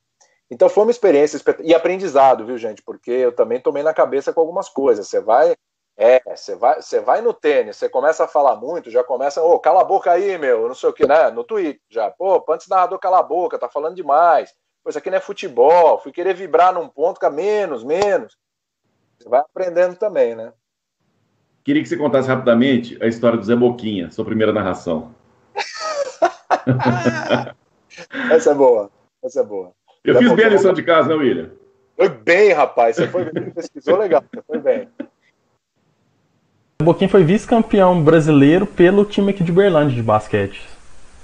Então foi uma experiência espet... e aprendizado, viu, gente? Porque eu também tomei na cabeça com algumas coisas. Você vai, é, você vai, você vai no tênis, você começa a falar muito, já começa, ô, oh, cala a boca aí, meu, não sei o que, né? No Twitter, já, pô, antes narrador cala a boca, tá falando demais. Pô, isso aqui não é futebol, fui querer vibrar num ponto, fica menos, menos. Você vai aprendendo também, né? Queria que você contasse rapidamente a história do Zé Boquinha, sua primeira narração. essa é boa, essa é boa. Eu fiz bem a lição de casa, né, William? Foi bem, rapaz. Você foi bem, pesquisou legal. Foi bem. O Boquinha foi vice-campeão brasileiro pelo time aqui de Berlândia de basquete.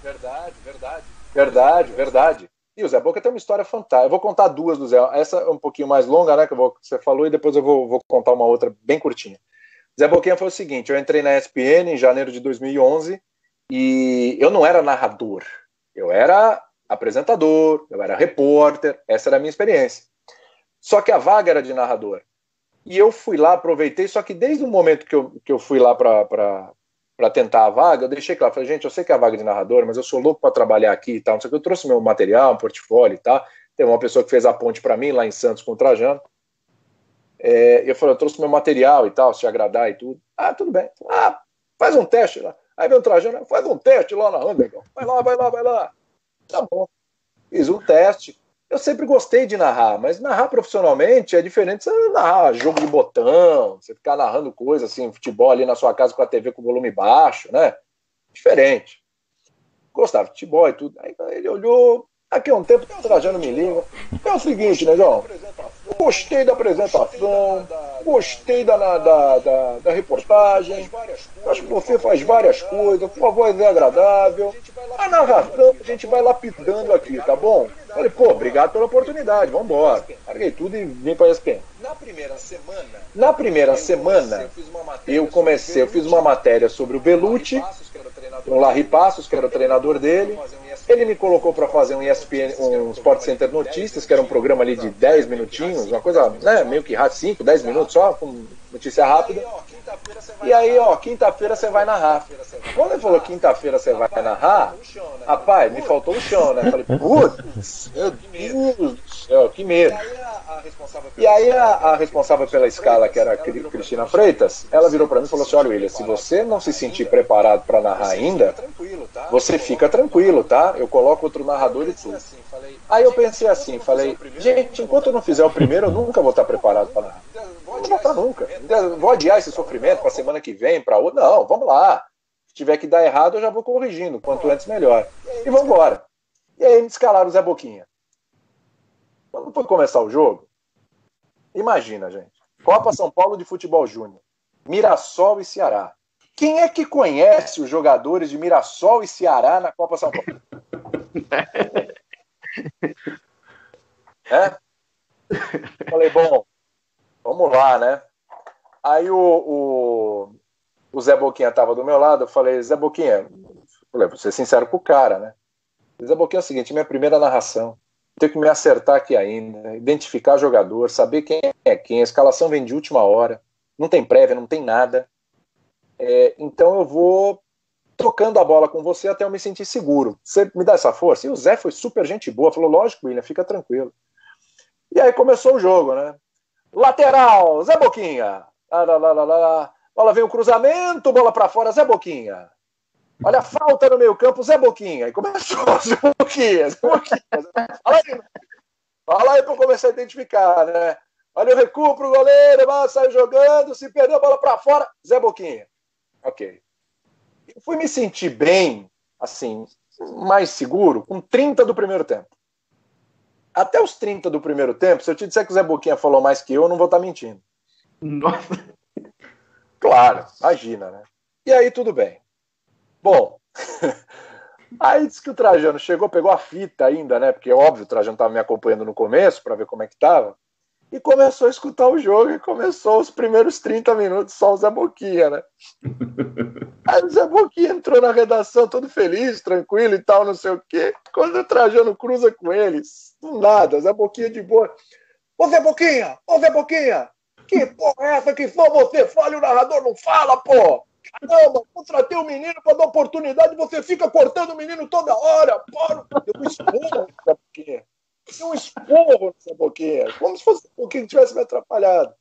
Verdade, verdade. Verdade, verdade. E o Zé Boca tem uma história fantástica. Eu vou contar duas do Zé. Essa é um pouquinho mais longa, né? Que, vou, que você falou, e depois eu vou, vou, contar uma outra bem curtinha. Zé Boquinha foi o seguinte: eu entrei na ESPN em janeiro de 2011 e eu não era narrador. Eu era apresentador, eu era repórter, essa era a minha experiência. Só que a vaga era de narrador. E eu fui lá, aproveitei, só que desde o momento que eu, que eu fui lá para tentar a vaga, eu deixei claro, falei, gente, eu sei que é a vaga de narrador, mas eu sou louco para trabalhar aqui e tal, não sei o que, eu trouxe meu material, um portfólio e tal. Tem uma pessoa que fez a ponte para mim lá em Santos com o Trajano. É, eu falei, eu trouxe meu material e tal, se agradar e tudo. Ah, tudo bem. Ah, faz um teste lá. Aí vem o Trajano, faz um teste lá na Anderson. Vai lá, vai lá, vai lá. Tá bom. Fiz um teste. Eu sempre gostei de narrar, mas narrar profissionalmente é diferente você narrar jogo de botão, você ficar narrando coisa assim, futebol ali na sua casa com a TV com volume baixo, né? Diferente. Gostava de futebol e tudo. Aí ele olhou, Aqui é um tempo o Trajano me liga. É o seguinte, negão. Gostei da apresentação, gostei da, da, da, da reportagem. Acho que você faz várias coisas, sua voz é agradável. A narração a gente vai lapidando aqui, tá bom? Falei, pô, obrigado pela oportunidade, vamos embora. Larguei tudo e vim para a ESPN. Na primeira semana, na primeira semana, eu comecei, eu fiz uma matéria sobre o Belucci, o Larry Passos, que era o treinador dele. Ele me colocou para fazer um ESPN, um Sport Center Notícias, que era um programa ali de 10 minutinhos, uma coisa, né, meio que rápido, 5, 10 minutos só, com notícia rápida. E aí, ó, quinta-feira você vai narrar. Quando ele falou quinta-feira você vai narrar, rapaz, me faltou o chão, né? Falei, putz, meu Deus céu, que medo. E aí a, a responsável pela escala, que era Cristina Freitas, ela virou para mim e falou assim: olha, William, se você não se sentir preparado para narrar ainda, você fica tranquilo, tá? Eu coloco outro narrador e tudo. Aí eu pensei assim, falei, gente, enquanto eu não fizer o primeiro, eu nunca vou estar preparado para narrar. Não vou estar nunca. Vou adiar esse sofrimento para semana que vem, para outra. Não, vamos lá. Se tiver que dar errado, eu já vou corrigindo. Quanto antes, melhor. E vamos embora. E aí me escalaram o Zé Boquinha. Quando foi começar o jogo, imagina, gente. Copa São Paulo de Futebol Júnior. Mirassol e Ceará. Quem é que conhece os jogadores de Mirassol e Ceará na Copa São Paulo? é? Falei, bom, vamos lá, né? Aí o, o, o Zé Boquinha estava do meu lado, eu falei, Zé Boquinha, falei, vou ser sincero com o cara, né? Zé Boquinha é o seguinte, minha primeira narração, tenho que me acertar aqui ainda, identificar jogador, saber quem é quem, a escalação vem de última hora, não tem prévia, não tem nada. É, então eu vou tocando a bola com você até eu me sentir seguro. Você me dá essa força? E o Zé foi super gente boa, falou, lógico, William, fica tranquilo. E aí começou o jogo, né? Lateral, Zé Boquinha. Lá, lá, lá, lá, Bola vem o cruzamento, bola para fora, Zé Boquinha. Olha a falta no meio campo, Zé Boquinha. E começou, Zé Boquinha, Zé Boquinha. Fala aí, fala aí para eu começar a identificar, né? Olha o recuo pro goleiro, mas sai jogando, se perdeu a bola para fora, Zé Boquinha. Ok. Eu fui me sentir bem, assim, mais seguro, com 30 do primeiro tempo. Até os 30 do primeiro tempo, se eu te disser que o Zé Boquinha falou mais que eu, eu não vou estar mentindo. Nossa. Claro, imagina, né? E aí tudo bem. Bom, aí disse que o Trajano chegou, pegou a fita ainda, né? Porque óbvio, o Trajano estava me acompanhando no começo para ver como é que tava. E começou a escutar o jogo e começou os primeiros 30 minutos só o Zé Boquinha, né? Aí o Zé Boquinha entrou na redação todo feliz, tranquilo e tal, não sei o quê. Quando o Trajano cruza com eles, nada, Zé Boquinha de boa. Ô Zé Boquinha, ô Zé Boquinha, que porra é essa que só você fala e o narrador não fala, pô? Caramba, contratei o um menino para dar oportunidade, você fica cortando o menino toda hora. Pô, deu um esporro nessa boquinha. Um esporro nessa boquinha. Como se fosse um pouquinho que tivesse me atrapalhado.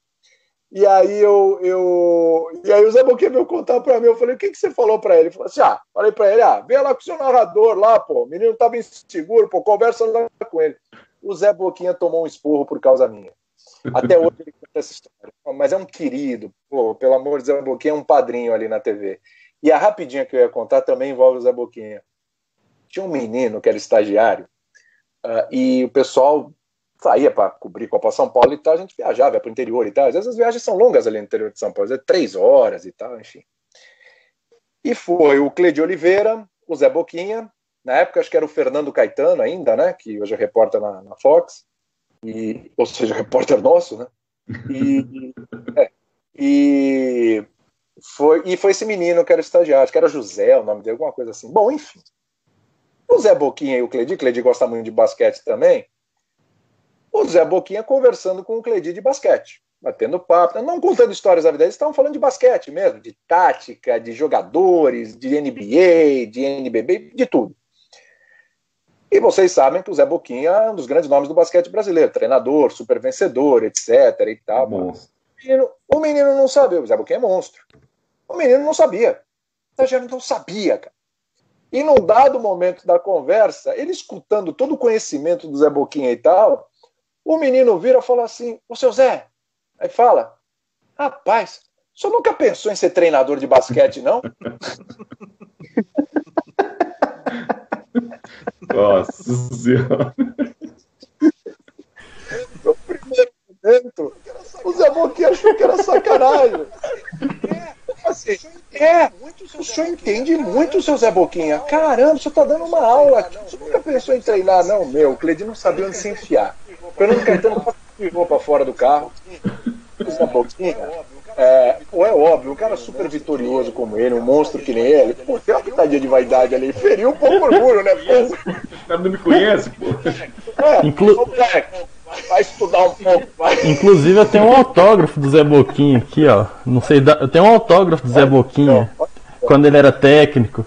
E aí eu, eu e aí o Zé Boquinha veio contar para mim, eu falei, o que, que você falou para ele? Ele falou assim, ah, falei para ele, ah, vem lá com o seu narrador lá, pô, o menino tava inseguro, pô, conversa lá com ele. O Zé Boquinha tomou um esporro por causa minha. Até hoje ele conta essa história. Mas é um querido, pô, pelo amor de Zé Boquinha, é um padrinho ali na TV. E a rapidinha que eu ia contar também envolve o Zé Boquinha. Tinha um menino que era estagiário, uh, e o pessoal saía para cobrir Copa São Paulo e tal, a gente viajava para o interior e tal. Às vezes as viagens são longas ali no interior de São Paulo, vezes três horas e tal, enfim. E foi o Cleide Oliveira, o Zé Boquinha, na época acho que era o Fernando Caetano ainda, né, que hoje é repórter na, na Fox, e, ou seja, repórter nosso, né? E, é, e, foi, e foi esse menino que era estagiário, que era José, o nome dele, alguma coisa assim. Bom, enfim. O Zé Boquinha e o Cleide, Cleide gosta muito de basquete também. O Zé Boquinha conversando com o Cleide de basquete, batendo papo, não contando histórias da vida, eles estavam falando de basquete mesmo, de tática, de jogadores, de NBA, de NBB, de tudo. E vocês sabem que o Zé Boquinha é um dos grandes nomes do basquete brasileiro, treinador, super vencedor, etc. e tal. O menino, o menino não sabia, o Zé Boquinha é monstro. O menino não sabia. O estagiário não sabia, cara. E num dado momento da conversa, ele escutando todo o conhecimento do Zé Boquinha e tal, o menino vira e fala assim: Ô seu Zé, aí fala, rapaz, o senhor nunca pensou em ser treinador de basquete, não? Nossa Senhora. No primeiro momento, o Zé Boquinha achou que era sacanagem. É, assim, é, o senhor entende muito, seu Zé Boquinha. Caramba, o senhor está dando uma aula aqui. O senhor nunca pensou em treinar, não, meu. O Cleide não sabia onde se enfiar. Fernando Caetano ficou para fora do carro. O Zé Boquinha é, ou é óbvio, um cara super vitorioso como ele, um monstro que nem ele, pô, tem uma pitadinha de vaidade ali, feriu um pouco o orgulho, né? O cara não me conhece, pô. É, Inclu... vai estudar um pouco, vai. Inclusive eu tenho um autógrafo do Zé Boquinha aqui, ó. Não sei, eu tenho um autógrafo do Zé Boquinha, quando ele era técnico.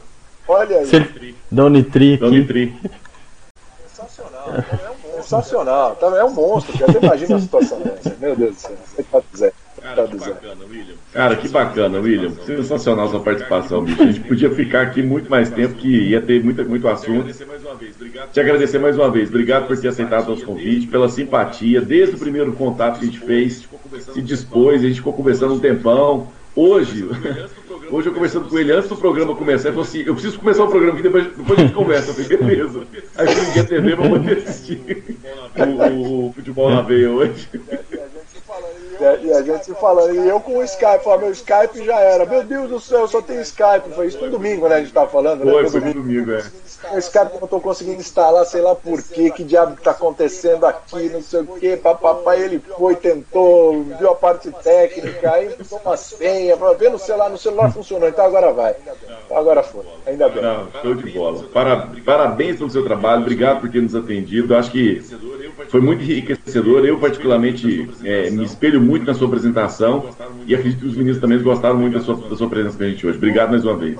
Olha aí. Ele... Da Unitri aqui. Da Unitri. Sensacional, é um Sensacional, é um monstro, você imagina a situação dessa, meu Deus do céu, você Cara, que bacana, William. Cara, que bacana, William. Sensacional sua participação, bicho. A gente podia ficar aqui muito mais tempo, que ia ter muito, muito assunto. Te agradecer mais uma vez. Obrigado por ter aceitado nosso convite, pela simpatia. Desde o primeiro contato que a gente fez, se dispôs, a gente ficou conversando um tempão. Hoje, hoje eu conversando com ele antes do programa começar, ele falou assim: Eu preciso começar o programa aqui, depois, depois a gente conversa. Eu falei: Beleza. Aí eu liguei a TV pra poder assistir o, o, o futebol na veia hoje. E a gente se falando, e eu com o Skype, falei, meu Skype já era. Meu Deus do céu, só tem Skype. Foi isso no domingo, né? A gente tava falando, né? Foi, foi domingo, domingo é. O Skype não tô conseguindo instalar, sei lá por quê, que diabo tá acontecendo aqui, não sei o quê. Papai, ele foi, tentou, viu a parte técnica, aí ficou uma senha, ver no celular, no celular funcionou, então agora vai. Então agora foi, ainda bem. Não, show de bola. Parabéns pelo seu trabalho, obrigado por ter nos atendido. Acho que foi muito enriquecedor. Eu, particularmente, é, me espelho muito na sua apresentação e acredito que os meninos também gostaram muito da sua, da sua presença com a gente hoje. Obrigado mais uma vez.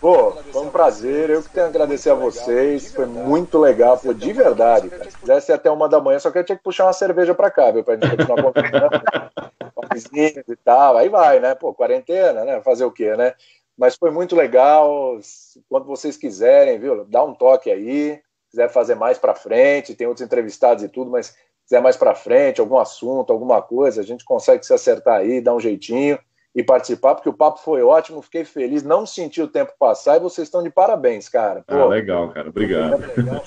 Pô, foi um prazer. Eu que tenho a agradecer a vocês. Foi muito legal, foi de verdade. Cara. Se até uma da manhã, só que eu tinha que puxar uma cerveja pra cá, viu? Pra gente continuar conversando. e tal. Aí vai, né? Pô, quarentena, né? Fazer o quê, né? Mas foi muito legal. Quando vocês quiserem, viu? Dá um toque aí quiser fazer mais para frente, tem outros entrevistados e tudo, mas quiser mais para frente, algum assunto, alguma coisa, a gente consegue se acertar aí, dar um jeitinho e participar, porque o papo foi ótimo, fiquei feliz, não senti o tempo passar e vocês estão de parabéns, cara. Pô, ah, legal, cara, obrigado. Legal,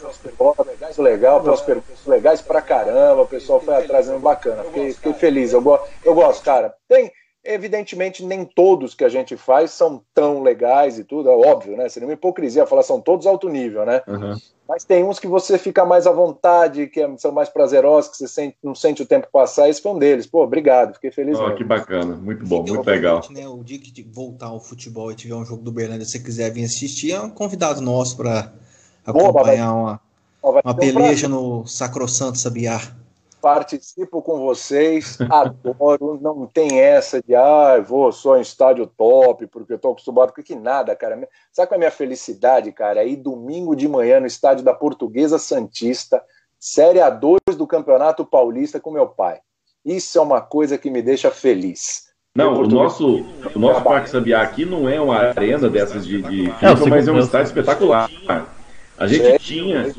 legal, pelas perguntas legais pra caramba, o pessoal foi atrás, bacana, fiquei, fiquei feliz, eu, go eu gosto, cara. Tem, Evidentemente, nem todos que a gente faz são tão legais e tudo, é óbvio, né? Seria uma hipocrisia falar são todos alto nível, né? Uhum. Mas tem uns que você fica mais à vontade, que é, são mais prazerosos, que você sente, não sente o tempo passar. Esse foi um deles. Pô, obrigado, fiquei feliz. Oh, que bacana, muito bom, muito legal. Né, o dia que voltar ao futebol e tiver um jogo do Berlândia, se você quiser vir assistir, é um convidado nosso para acompanhar uma, uma peleja no Sacrosanto Sabiá participo com vocês, adoro, não tem essa de, ah, vou só em estádio top, porque eu tô acostumado com que nada, cara. Sabe qual é a minha felicidade, cara? É ir domingo de manhã no estádio da Portuguesa Santista, Série A2 do Campeonato Paulista com meu pai. Isso é uma coisa que me deixa feliz. Não, o nosso, o nosso Parque Sabiá aqui não é uma arena dessas de, de FIFA, mas é um estádio espetacular. A gente tinha,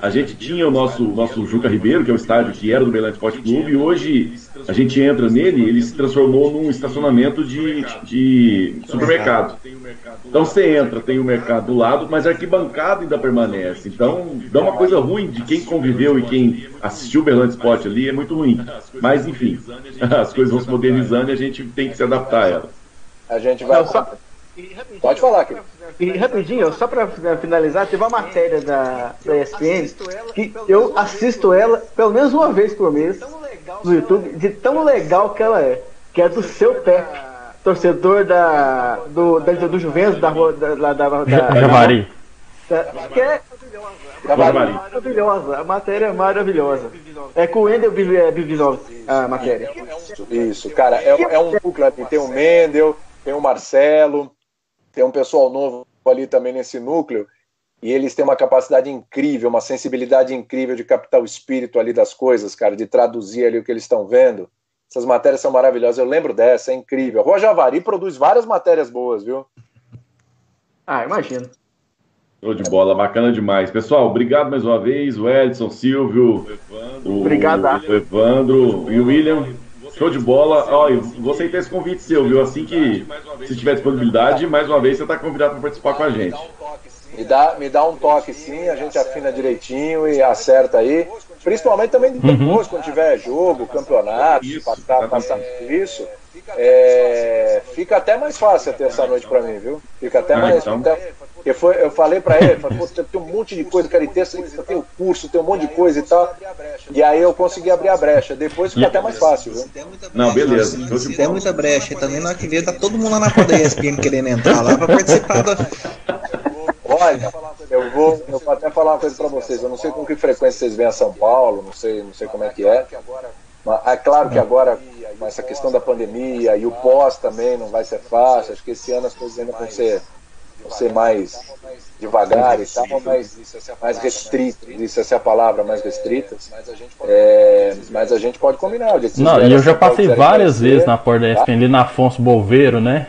a gente tinha o nosso, nosso Juca Ribeiro, que é o estádio que era do Belém Esporte Clube, e hoje a gente entra nele, ele se transformou num estacionamento de, de supermercado. Então você entra, tem o mercado do lado, mas a arquibancada ainda permanece. Então dá uma coisa ruim de quem conviveu e quem assistiu o Berlândia Esporte ali, é muito ruim. Mas enfim, as coisas vão se modernizando e a gente tem que se adaptar a elas. A gente vai. Pode falar, querido. E rapidinho, só para finalizar, teve uma matéria da, da ESPN que eu assisto ela pelo menos uma vez por mês no YouTube, de tão legal que ela é, que é do seu Pepe, torcedor da, do, da, do Juventus, da rua da, da, da, da Javari. Que é maravilhosa, a matéria é maravilhosa. É com o Wendel Bivinov a matéria. Isso, cara, é, é um aqui, tem o Mendel, tem o Marcelo, tem um pessoal novo ali também nesse núcleo, e eles têm uma capacidade incrível, uma sensibilidade incrível de captar o espírito ali das coisas, cara, de traduzir ali o que eles estão vendo. Essas matérias são maravilhosas, eu lembro dessa, é incrível. Rua Javari produz várias matérias boas, viu? Ah, imagino. Show de bola, bacana demais. Pessoal, obrigado mais uma vez, o Edson, Silvio, o, obrigado, o Evandro e o William. Show de bola. Olha, vou aceitar esse convite seu, viu? Assim que, se tiver disponibilidade, mais uma vez você está convidado para participar com a gente. Me dá, me dá um toque sim, a gente afina direitinho e acerta aí. Principalmente também depois, uhum. quando tiver jogo, campeonato, isso, passar, passar isso. É, fica até mais fácil a terça-noite para mim, viu? Fica até ah, mais. Então... Até, eu, foi, eu falei para ele, falei, tem um monte de coisa, cara, tem o curso, tem um monte de coisa e tal. E aí eu consegui abrir a brecha. Depois fica até mais fácil, viu? Não, beleza. Se tem muita brecha também, na que ver, tá todo mundo lá na roda ESPN querendo entrar lá para participar da. Olha, eu vou, eu vou até falar uma coisa para vocês. Eu não sei com que frequência vocês vêm a São Paulo, não sei, não sei como é que é. Mas é claro que agora, com essa questão da pandemia e o pós também não vai ser fácil. Acho que esse ano as coisas ainda vão ser ser mais devagar e tal, mais, mais restrito, isso essa é a palavra, mais restritas. É, mas a gente pode combinar. Não, e eu já passei várias vezes na porta da ESPN, ali na Afonso Bolveiro, né?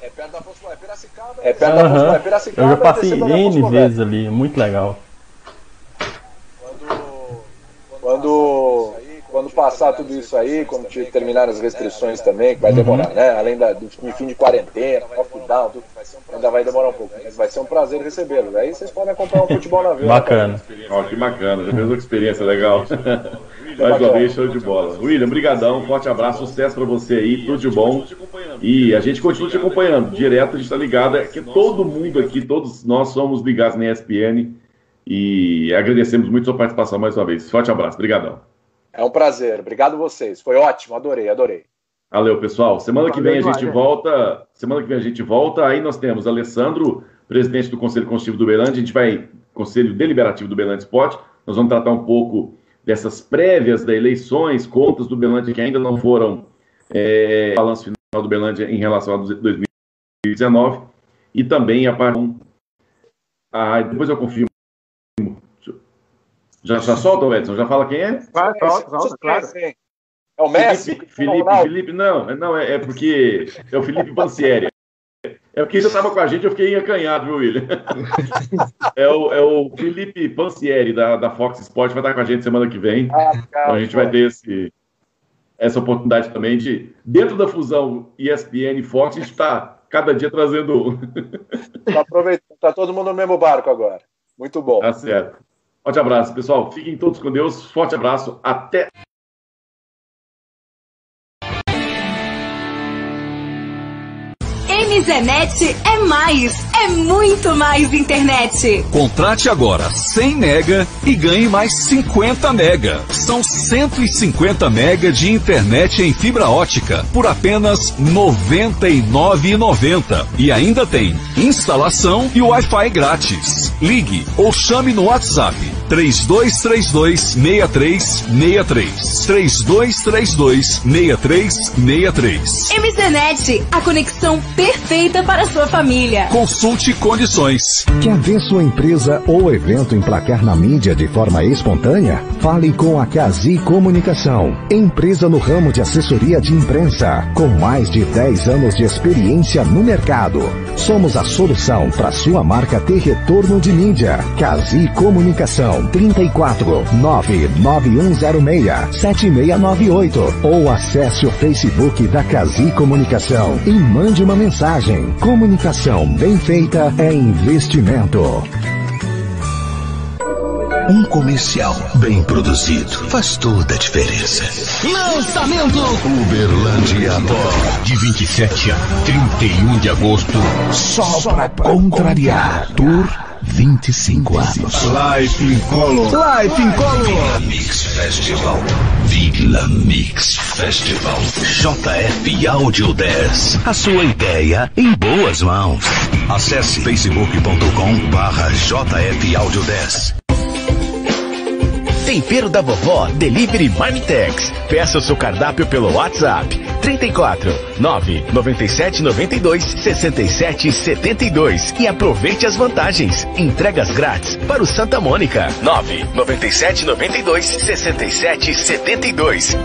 É perto da Afonso é Piracicaba. É perto da Afonso, é Piracicaba. Eu já passei N vezes ali, muito legal. Quando, quando quando passar tudo isso aí, quando terminar as restrições também, que vai demorar, uhum. né? Além da, do fim de quarentena, lockdown, tudo, ainda vai demorar um pouco. Mas vai ser um prazer recebê-los. Aí vocês podem acompanhar um futebol na vida. Bacana. Ó, que bacana, já fez uma experiência legal. Mais uma vez, show de bola. William, brigadão, forte abraço, sucesso para você aí, tudo de bom. E a gente continua te acompanhando, direto, a gente tá ligado, é que todo mundo aqui, todos nós somos ligados na ESPN e agradecemos muito a sua participação mais uma vez. Forte abraço, brigadão. É um prazer. Obrigado vocês. Foi ótimo, adorei, adorei. Valeu, pessoal. Semana que vem a gente volta. Semana que vem a gente volta. Aí nós temos Alessandro, presidente do Conselho Consultivo do Belândia. A gente vai Conselho Deliberativo do Belândia Esporte. Nós vamos tratar um pouco dessas prévias das eleições, contas do Belândia que ainda não foram é, balanço final do Belândia em relação a 2019 e também a parte ah, depois eu confirmo já, já solta, Edson? Já fala quem é? Vai, solta, solta, claro. É o Messi? Felipe, Felipe, Felipe não, não, é, é porque é o Felipe Pancieri. É porque ele estava com a gente, eu fiquei acanhado, viu, William? é, o, é o Felipe Pancieri, da, da Fox Sports, vai estar com a gente semana que vem. Ah, então a gente vai ter esse, essa oportunidade também de, dentro da fusão ESPN e Fox, a gente está cada dia trazendo. Tá aproveitando, tá todo mundo no mesmo barco agora. Muito bom. Tá certo. Forte abraço, pessoal. Fiquem todos com Deus. Forte abraço. Até. MZNet é mais é muito mais internet. Contrate agora 100 mega e ganhe mais 50 mega. São 150 mega de internet em fibra ótica por apenas R$ 99,90. E ainda tem instalação e Wi-Fi grátis. Ligue ou chame no WhatsApp 3232 6363 3232 6363 MZNet, a conexão perfeita para sua família. Consulte condições. Quer ver sua empresa ou evento emplacar na mídia de forma espontânea? Fale com a Cazi Comunicação, empresa no ramo de assessoria de imprensa, com mais de 10 anos de experiência no mercado. Somos a solução para sua marca ter retorno de mídia. Cazi Comunicação 34 99106 7698 ou acesse o Facebook da Cazi Comunicação e mande uma mensagem. Comunicação bem feita é investimento. Um comercial bem produzido faz toda a diferença. Lançamento Uberlândia Top de 27 a 31 de agosto. Só, Só para contrariar. Tour 25 anos. Life in Color. Life in Color. Vila Mix Festival. Vila Mix Festival. JF Audio 10. A sua ideia em boas mãos. Acesse facebook.com barra JF Audio 10. Tempero da Vovó Delivery Marmitex. Peça o seu cardápio pelo WhatsApp 34 9 97 92 67 72 e aproveite as vantagens. Entregas grátis para o Santa Mônica 9 97 92 67 72.